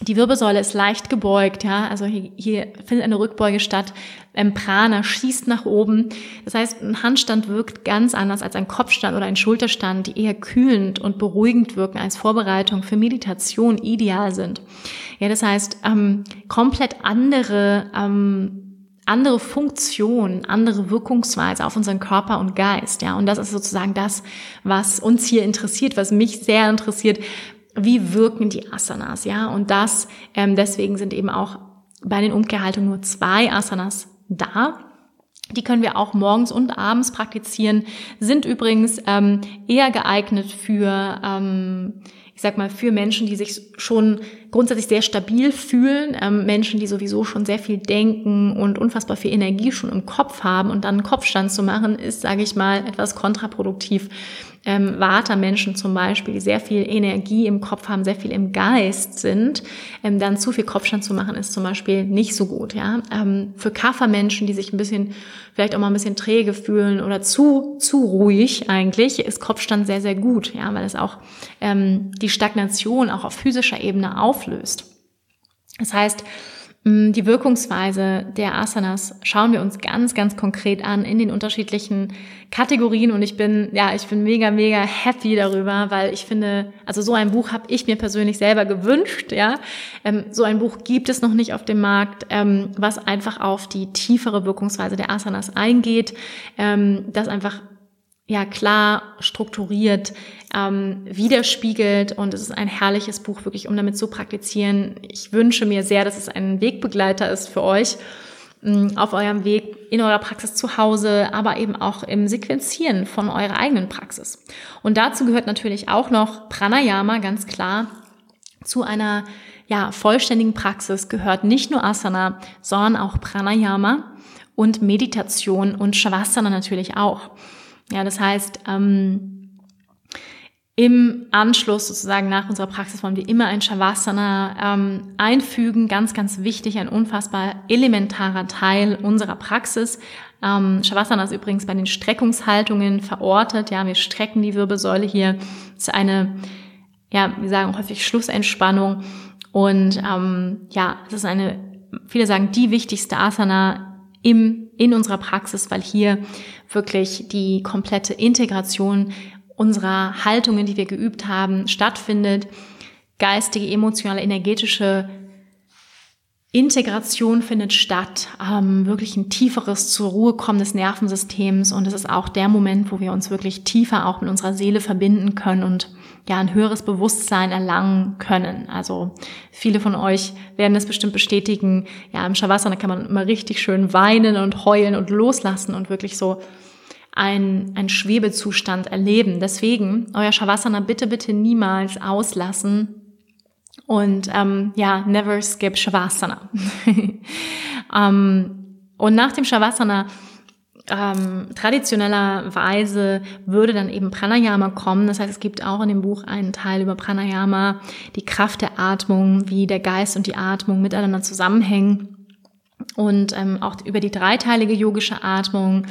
Speaker 1: die Wirbelsäule ist leicht gebeugt, ja, also hier, hier findet eine Rückbeuge statt. Ähm, Prana schießt nach oben. Das heißt, ein Handstand wirkt ganz anders als ein Kopfstand oder ein Schulterstand, die eher kühlend und beruhigend wirken als Vorbereitung für Meditation ideal sind. Ja, das heißt, ähm, komplett andere ähm, andere Funktion, andere Wirkungsweise auf unseren Körper und Geist, ja. Und das ist sozusagen das, was uns hier interessiert, was mich sehr interessiert, wie wirken die Asanas, ja? Und das, ähm, deswegen sind eben auch bei den Umkehrhaltungen nur zwei Asanas da. Die können wir auch morgens und abends praktizieren, sind übrigens ähm, eher geeignet für, ähm, ich sag mal, für Menschen, die sich schon grundsätzlich sehr stabil fühlen, ähm, Menschen, die sowieso schon sehr viel denken und unfassbar viel Energie schon im Kopf haben und dann einen Kopfstand zu machen, ist, sage ich mal, etwas kontraproduktiv ähm, Vata-Menschen zum Beispiel, die sehr viel Energie im Kopf haben, sehr viel im Geist sind, ähm, dann zu viel Kopfstand zu machen, ist zum Beispiel nicht so gut. Ja? Ähm, für Kaffermenschen, die sich ein bisschen, vielleicht auch mal ein bisschen träge fühlen oder zu, zu ruhig eigentlich, ist Kopfstand sehr, sehr gut, ja, weil es auch ähm, die Stagnation auch auf physischer Ebene auflöst. Das heißt, Mm, die Wirkungsweise der Asanas schauen wir uns ganz, ganz konkret an in den unterschiedlichen Kategorien und ich bin, ja, ich bin mega, mega happy darüber, weil ich finde, also so ein Buch habe ich mir persönlich selber gewünscht, ja. Ähm, so ein Buch gibt es noch nicht auf dem Markt, ähm, was einfach auf die tiefere Wirkungsweise der Asanas eingeht, ähm, das einfach ja klar strukturiert ähm, widerspiegelt und es ist ein herrliches Buch wirklich, um damit zu praktizieren. Ich wünsche mir sehr, dass es ein Wegbegleiter ist für euch mm, auf eurem Weg in eurer Praxis zu Hause, aber eben auch im Sequenzieren von eurer eigenen Praxis. Und dazu gehört natürlich auch noch Pranayama, ganz klar. Zu einer ja, vollständigen Praxis gehört nicht nur Asana, sondern auch Pranayama und Meditation und Shavasana natürlich auch. Ja, das heißt, ähm, im Anschluss sozusagen nach unserer Praxis wollen wir immer ein Shavasana ähm, einfügen. Ganz, ganz wichtig, ein unfassbar elementarer Teil unserer Praxis. Ähm, Shavasana ist übrigens bei den Streckungshaltungen verortet. Ja, wir strecken die Wirbelsäule hier. Das ist eine, ja, wir sagen häufig Schlussentspannung. Und ähm, ja, es ist eine, viele sagen, die wichtigste Asana im, in unserer Praxis, weil hier wirklich die komplette Integration unserer Haltungen, die wir geübt haben, stattfindet. Geistige, emotionale, energetische Integration findet statt, ähm, wirklich ein tieferes zur Ruhe kommen des Nervensystems und es ist auch der Moment, wo wir uns wirklich tiefer auch mit unserer Seele verbinden können und ja ein höheres Bewusstsein erlangen können. Also viele von euch werden das bestimmt bestätigen. Ja, im Shavasana kann man immer richtig schön weinen und heulen und loslassen und wirklich so ein, ein Schwebezustand erleben. Deswegen euer Shavasana bitte, bitte niemals auslassen. Und ähm, ja, never skip Shavasana. ähm, und nach dem Shavasana ähm, traditionellerweise würde dann eben Pranayama kommen. Das heißt, es gibt auch in dem Buch einen Teil über Pranayama, die Kraft der Atmung, wie der Geist und die Atmung miteinander zusammenhängen. Und ähm, auch über die dreiteilige yogische Atmung,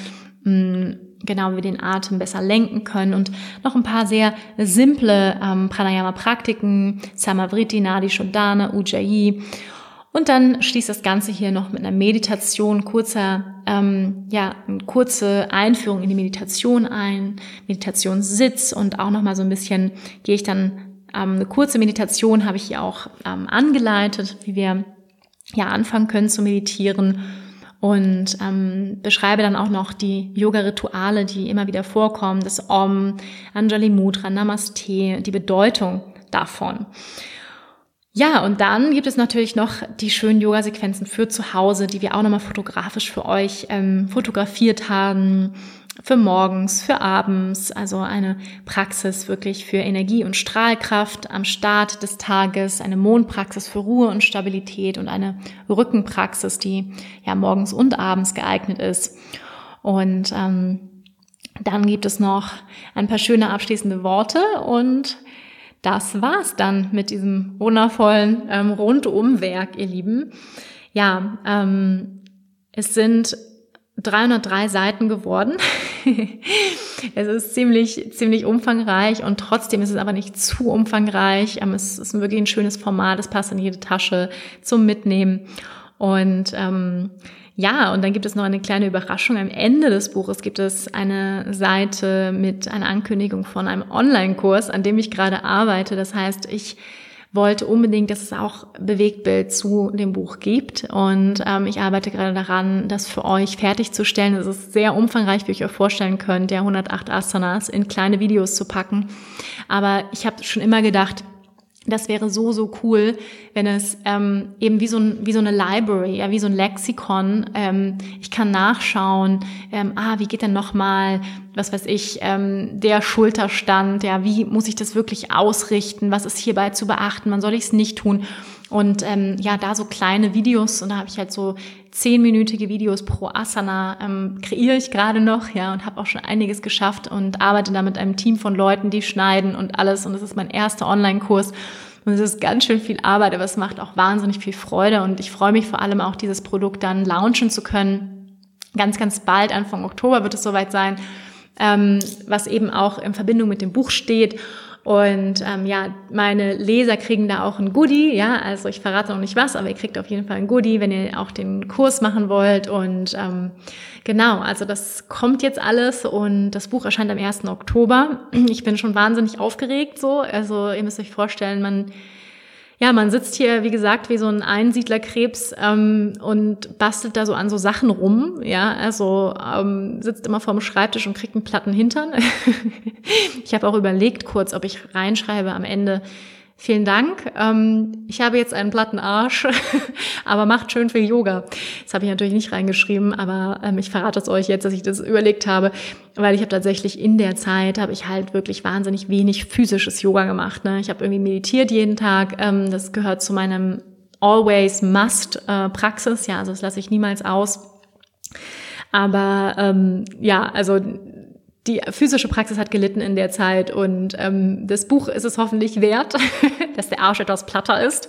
Speaker 1: mh, genau wir den Atem besser lenken können und noch ein paar sehr simple ähm, Pranayama-Praktiken, Samavriti, Nadi Shodhana, Ujjayi. Und dann schließt das Ganze hier noch mit einer Meditation, kurzer, ähm, ja, eine kurze Einführung in die Meditation ein, Meditationssitz und auch nochmal so ein bisschen gehe ich dann ähm, eine kurze Meditation habe ich hier auch ähm, angeleitet, wie wir ja anfangen können zu meditieren und ähm, beschreibe dann auch noch die Yoga-Rituale, die immer wieder vorkommen, das Om, Anjali Mudra, Namaste, die Bedeutung davon. Ja, und dann gibt es natürlich noch die schönen Yoga-Sequenzen für zu Hause, die wir auch nochmal fotografisch für euch ähm, fotografiert haben für morgens, für abends, also eine Praxis wirklich für Energie und Strahlkraft am Start des Tages, eine Mondpraxis für Ruhe und Stabilität und eine Rückenpraxis, die ja morgens und abends geeignet ist. Und ähm, dann gibt es noch ein paar schöne abschließende Worte und das war's dann mit diesem wundervollen ähm, Rundumwerk, ihr Lieben. Ja, ähm, es sind 303 Seiten geworden. es ist ziemlich, ziemlich umfangreich und trotzdem ist es aber nicht zu umfangreich. Ähm, es ist wirklich ein schönes Format, es passt in jede Tasche zum Mitnehmen. Und ähm, ja, und dann gibt es noch eine kleine Überraschung. Am Ende des Buches gibt es eine Seite mit einer Ankündigung von einem Online-Kurs, an dem ich gerade arbeite. Das heißt, ich wollte unbedingt, dass es auch Bewegtbild zu dem Buch gibt. Und ähm, ich arbeite gerade daran, das für euch fertigzustellen. Es ist sehr umfangreich, wie ihr euch vorstellen könnt, der 108 Asanas in kleine Videos zu packen. Aber ich habe schon immer gedacht, das wäre so, so cool, wenn es ähm, eben wie so, ein, wie so eine Library, ja, wie so ein Lexikon. Ähm, ich kann nachschauen, ähm, ah, wie geht denn nochmal, was weiß ich, ähm, der Schulterstand, ja, wie muss ich das wirklich ausrichten, was ist hierbei zu beachten, wann soll ich es nicht tun. Und ähm, ja, da so kleine Videos und da habe ich halt so zehnminütige Videos pro Asana ähm, kreiere ich gerade noch, ja, und habe auch schon einiges geschafft und arbeite da mit einem Team von Leuten, die schneiden und alles. Und das ist mein erster Online-Kurs. Und es ist ganz schön viel Arbeit, aber es macht auch wahnsinnig viel Freude. Und ich freue mich vor allem auch, dieses Produkt dann launchen zu können. Ganz, ganz bald, Anfang Oktober wird es soweit sein, ähm, was eben auch in Verbindung mit dem Buch steht. Und ähm, ja, meine Leser kriegen da auch ein Goodie, ja, also ich verrate noch nicht was, aber ihr kriegt auf jeden Fall ein Goodie, wenn ihr auch den Kurs machen wollt. Und ähm, genau, also das kommt jetzt alles und das Buch erscheint am 1. Oktober. Ich bin schon wahnsinnig aufgeregt so. Also ihr müsst euch vorstellen, man ja, man sitzt hier, wie gesagt, wie so ein Einsiedlerkrebs ähm, und bastelt da so an so Sachen rum. Ja, also ähm, sitzt immer vorm Schreibtisch und kriegt einen platten Hintern. ich habe auch überlegt kurz, ob ich reinschreibe am Ende Vielen Dank. Ähm, ich habe jetzt einen platten Arsch, aber macht schön viel Yoga. Das habe ich natürlich nicht reingeschrieben, aber ähm, ich verrate es euch jetzt, dass ich das überlegt habe, weil ich habe tatsächlich in der Zeit, habe ich halt wirklich wahnsinnig wenig physisches Yoga gemacht. Ne? Ich habe irgendwie meditiert jeden Tag. Ähm, das gehört zu meinem Always Must äh, Praxis. Ja, also das lasse ich niemals aus. Aber ähm, ja, also die physische Praxis hat gelitten in der Zeit und ähm, das Buch ist es hoffentlich wert, dass der Arsch etwas platter ist.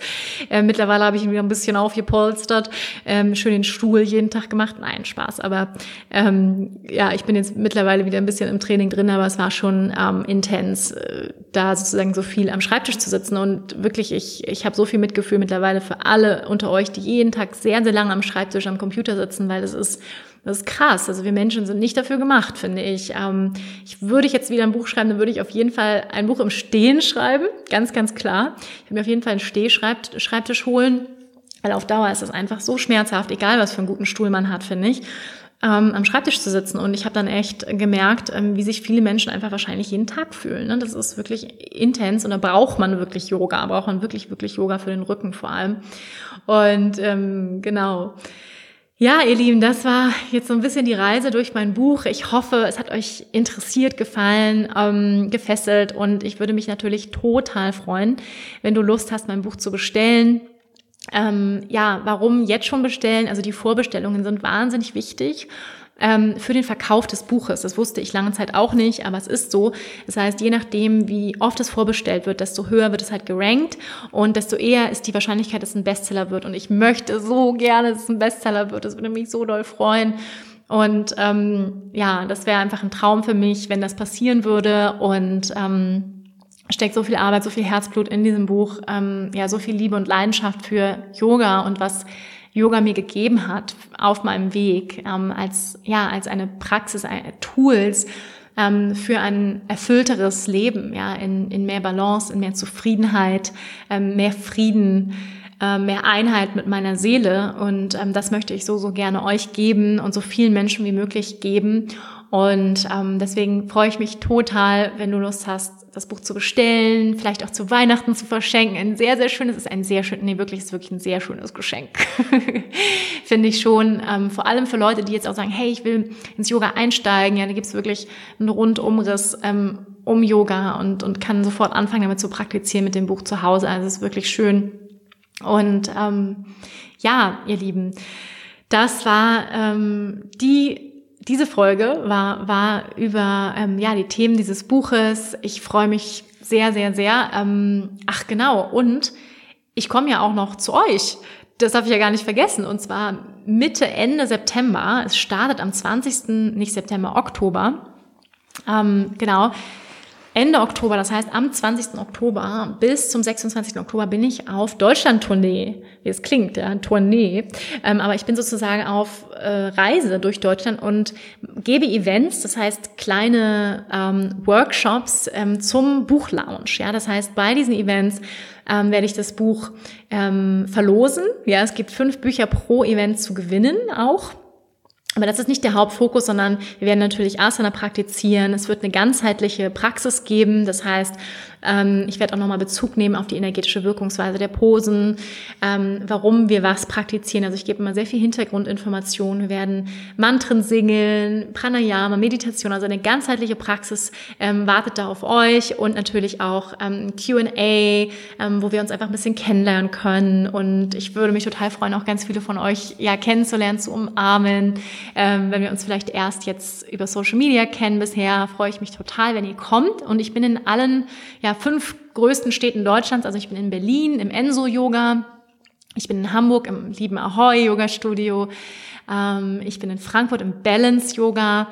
Speaker 1: Ähm, mittlerweile habe ich ihn wieder ein bisschen aufgepolstert, ähm, schön den Stuhl jeden Tag gemacht. Nein, Spaß, aber ähm, ja, ich bin jetzt mittlerweile wieder ein bisschen im Training drin, aber es war schon ähm, intens, äh, da sozusagen so viel am Schreibtisch zu sitzen und wirklich, ich, ich habe so viel Mitgefühl mittlerweile für alle unter euch, die jeden Tag sehr, sehr lange am Schreibtisch, am Computer sitzen, weil es ist das ist krass. Also wir Menschen sind nicht dafür gemacht, finde ich. Ähm, ich würde ich jetzt wieder ein Buch schreiben, dann würde ich auf jeden Fall ein Buch im Stehen schreiben. Ganz, ganz klar. Ich würde mir auf jeden Fall einen Stehschreibtisch holen. Weil auf Dauer ist das einfach so schmerzhaft, egal was für einen guten Stuhl man hat, finde ich, ähm, am Schreibtisch zu sitzen. Und ich habe dann echt gemerkt, ähm, wie sich viele Menschen einfach wahrscheinlich jeden Tag fühlen. Ne? Das ist wirklich intens und da braucht man wirklich Yoga, braucht man wirklich, wirklich Yoga für den Rücken vor allem. Und ähm, genau. Ja, ihr Lieben, das war jetzt so ein bisschen die Reise durch mein Buch. Ich hoffe, es hat euch interessiert, gefallen, ähm, gefesselt und ich würde mich natürlich total freuen, wenn du Lust hast, mein Buch zu bestellen. Ähm, ja, warum jetzt schon bestellen? Also die Vorbestellungen sind wahnsinnig wichtig ähm, für den Verkauf des Buches. Das wusste ich lange Zeit auch nicht, aber es ist so. Das heißt, je nachdem, wie oft es vorbestellt wird, desto höher wird es halt gerankt und desto eher ist die Wahrscheinlichkeit, dass es ein Bestseller wird. Und ich möchte so gerne, dass es ein Bestseller wird. Das würde mich so doll freuen. Und ähm, ja, das wäre einfach ein Traum für mich, wenn das passieren würde. Und ähm, steckt so viel Arbeit, so viel Herzblut in diesem Buch, ähm, ja, so viel Liebe und Leidenschaft für Yoga und was Yoga mir gegeben hat auf meinem Weg ähm, als ja als eine Praxis, äh, Tools ähm, für ein erfüllteres Leben, ja in, in mehr Balance, in mehr Zufriedenheit, ähm, mehr Frieden, äh, mehr Einheit mit meiner Seele und ähm, das möchte ich so so gerne euch geben und so vielen Menschen wie möglich geben und ähm, deswegen freue ich mich total, wenn du Lust hast, das Buch zu bestellen, vielleicht auch zu Weihnachten zu verschenken. Ein sehr, sehr schönes, ist ein sehr schön, nee, wirklich, ist wirklich ein sehr schönes Geschenk. Finde ich schon. Ähm, vor allem für Leute, die jetzt auch sagen, hey, ich will ins Yoga einsteigen. Ja, da gibt's wirklich einen Rundumriss ähm, um Yoga und, und kann sofort anfangen, damit zu praktizieren mit dem Buch zu Hause. Also es ist wirklich schön. Und ähm, ja, ihr Lieben, das war ähm, die diese Folge war, war über ähm, ja, die Themen dieses Buches. Ich freue mich sehr, sehr, sehr. Ähm, ach genau, und ich komme ja auch noch zu euch. Das darf ich ja gar nicht vergessen. Und zwar Mitte, Ende September. Es startet am 20. nicht September, Oktober. Ähm, genau. Ende Oktober, das heißt am 20. Oktober bis zum 26. Oktober bin ich auf Deutschland-Tournee. Wie es klingt, ja, Tournee. Ähm, aber ich bin sozusagen auf äh, Reise durch Deutschland und gebe Events, das heißt kleine ähm, Workshops ähm, zum Buchlaunch. Ja, das heißt, bei diesen Events ähm, werde ich das Buch ähm, verlosen. Ja, es gibt fünf Bücher pro Event zu gewinnen auch. Aber das ist nicht der Hauptfokus, sondern wir werden natürlich Asana praktizieren. Es wird eine ganzheitliche Praxis geben. Das heißt, ähm, ich werde auch nochmal Bezug nehmen auf die energetische Wirkungsweise der Posen, ähm, warum wir was praktizieren. Also ich gebe immer sehr viel Hintergrundinformationen. Wir werden Mantren singen, Pranayama, Meditation, also eine ganzheitliche Praxis ähm, wartet da auf euch und natürlich auch ähm, Q&A, ähm, wo wir uns einfach ein bisschen kennenlernen können. Und ich würde mich total freuen, auch ganz viele von euch ja kennenzulernen, zu umarmen. Ähm, wenn wir uns vielleicht erst jetzt über Social Media kennen bisher, freue ich mich total, wenn ihr kommt. Und ich bin in allen ja, ja, fünf größten Städten Deutschlands. Also ich bin in Berlin im Enso Yoga. Ich bin in Hamburg im lieben Ahoy Yoga Studio. Ähm, ich bin in Frankfurt im Balance Yoga.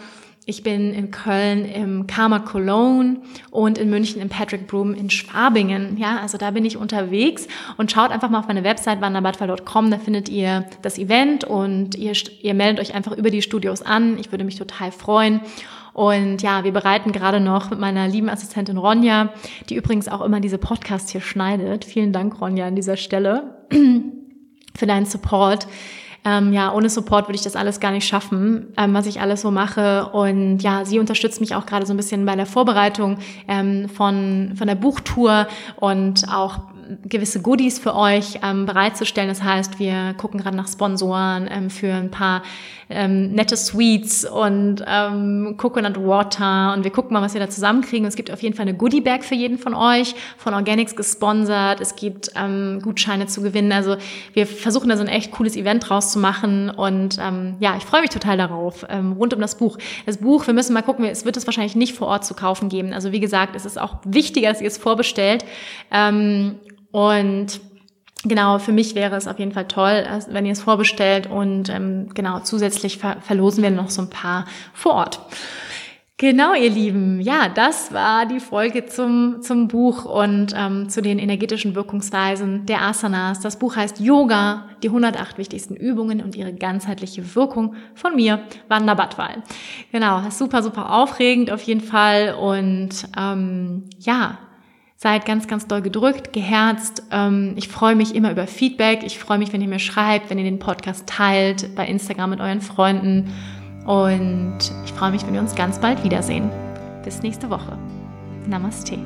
Speaker 1: Ich bin in Köln im Karma Cologne und in München im Patrick Broom in Schwabingen. Ja, also da bin ich unterwegs und schaut einfach mal auf meine Website wanderbadfall.com. Da findet ihr das Event und ihr, ihr meldet euch einfach über die Studios an. Ich würde mich total freuen. Und ja, wir bereiten gerade noch mit meiner lieben Assistentin Ronja, die übrigens auch immer diese Podcasts hier schneidet. Vielen Dank, Ronja, an dieser Stelle für deinen Support. Ähm, ja, ohne Support würde ich das alles gar nicht schaffen, ähm, was ich alles so mache. Und ja, sie unterstützt mich auch gerade so ein bisschen bei der Vorbereitung ähm, von, von der Buchtour und auch gewisse Goodies für euch ähm, bereitzustellen. Das heißt, wir gucken gerade nach Sponsoren ähm, für ein paar ähm, nette Sweets und ähm, Coconut Water und wir gucken mal, was wir da zusammenkriegen. es gibt auf jeden Fall eine Goodie Bag für jeden von euch, von Organics gesponsert. Es gibt ähm, Gutscheine zu gewinnen. Also wir versuchen da so ein echt cooles Event draus zu machen und ähm, ja, ich freue mich total darauf, ähm, rund um das Buch. Das Buch, wir müssen mal gucken, es wird es wahrscheinlich nicht vor Ort zu kaufen geben. Also wie gesagt, es ist auch wichtiger, dass ihr es vorbestellt. Ähm, und Genau, für mich wäre es auf jeden Fall toll, wenn ihr es vorbestellt und ähm, genau zusätzlich ver verlosen wir noch so ein paar vor Ort. Genau, ihr Lieben. Ja, das war die Folge zum, zum Buch und ähm, zu den energetischen Wirkungsweisen der Asanas. Das Buch heißt Yoga, die 108 wichtigsten Übungen und ihre ganzheitliche Wirkung von mir, Wanda Badwal. Genau, super, super aufregend auf jeden Fall und ähm, ja, Seid ganz, ganz doll gedrückt, geherzt. Ähm, ich freue mich immer über Feedback. Ich freue mich, wenn ihr mir schreibt, wenn ihr den Podcast teilt bei Instagram mit euren Freunden. Und ich freue mich, wenn wir uns ganz bald wiedersehen. Bis nächste Woche. Namaste.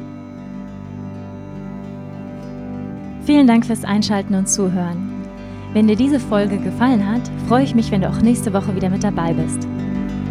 Speaker 2: Vielen Dank fürs Einschalten und Zuhören. Wenn dir diese Folge gefallen hat, freue ich mich, wenn du auch nächste Woche wieder mit dabei bist.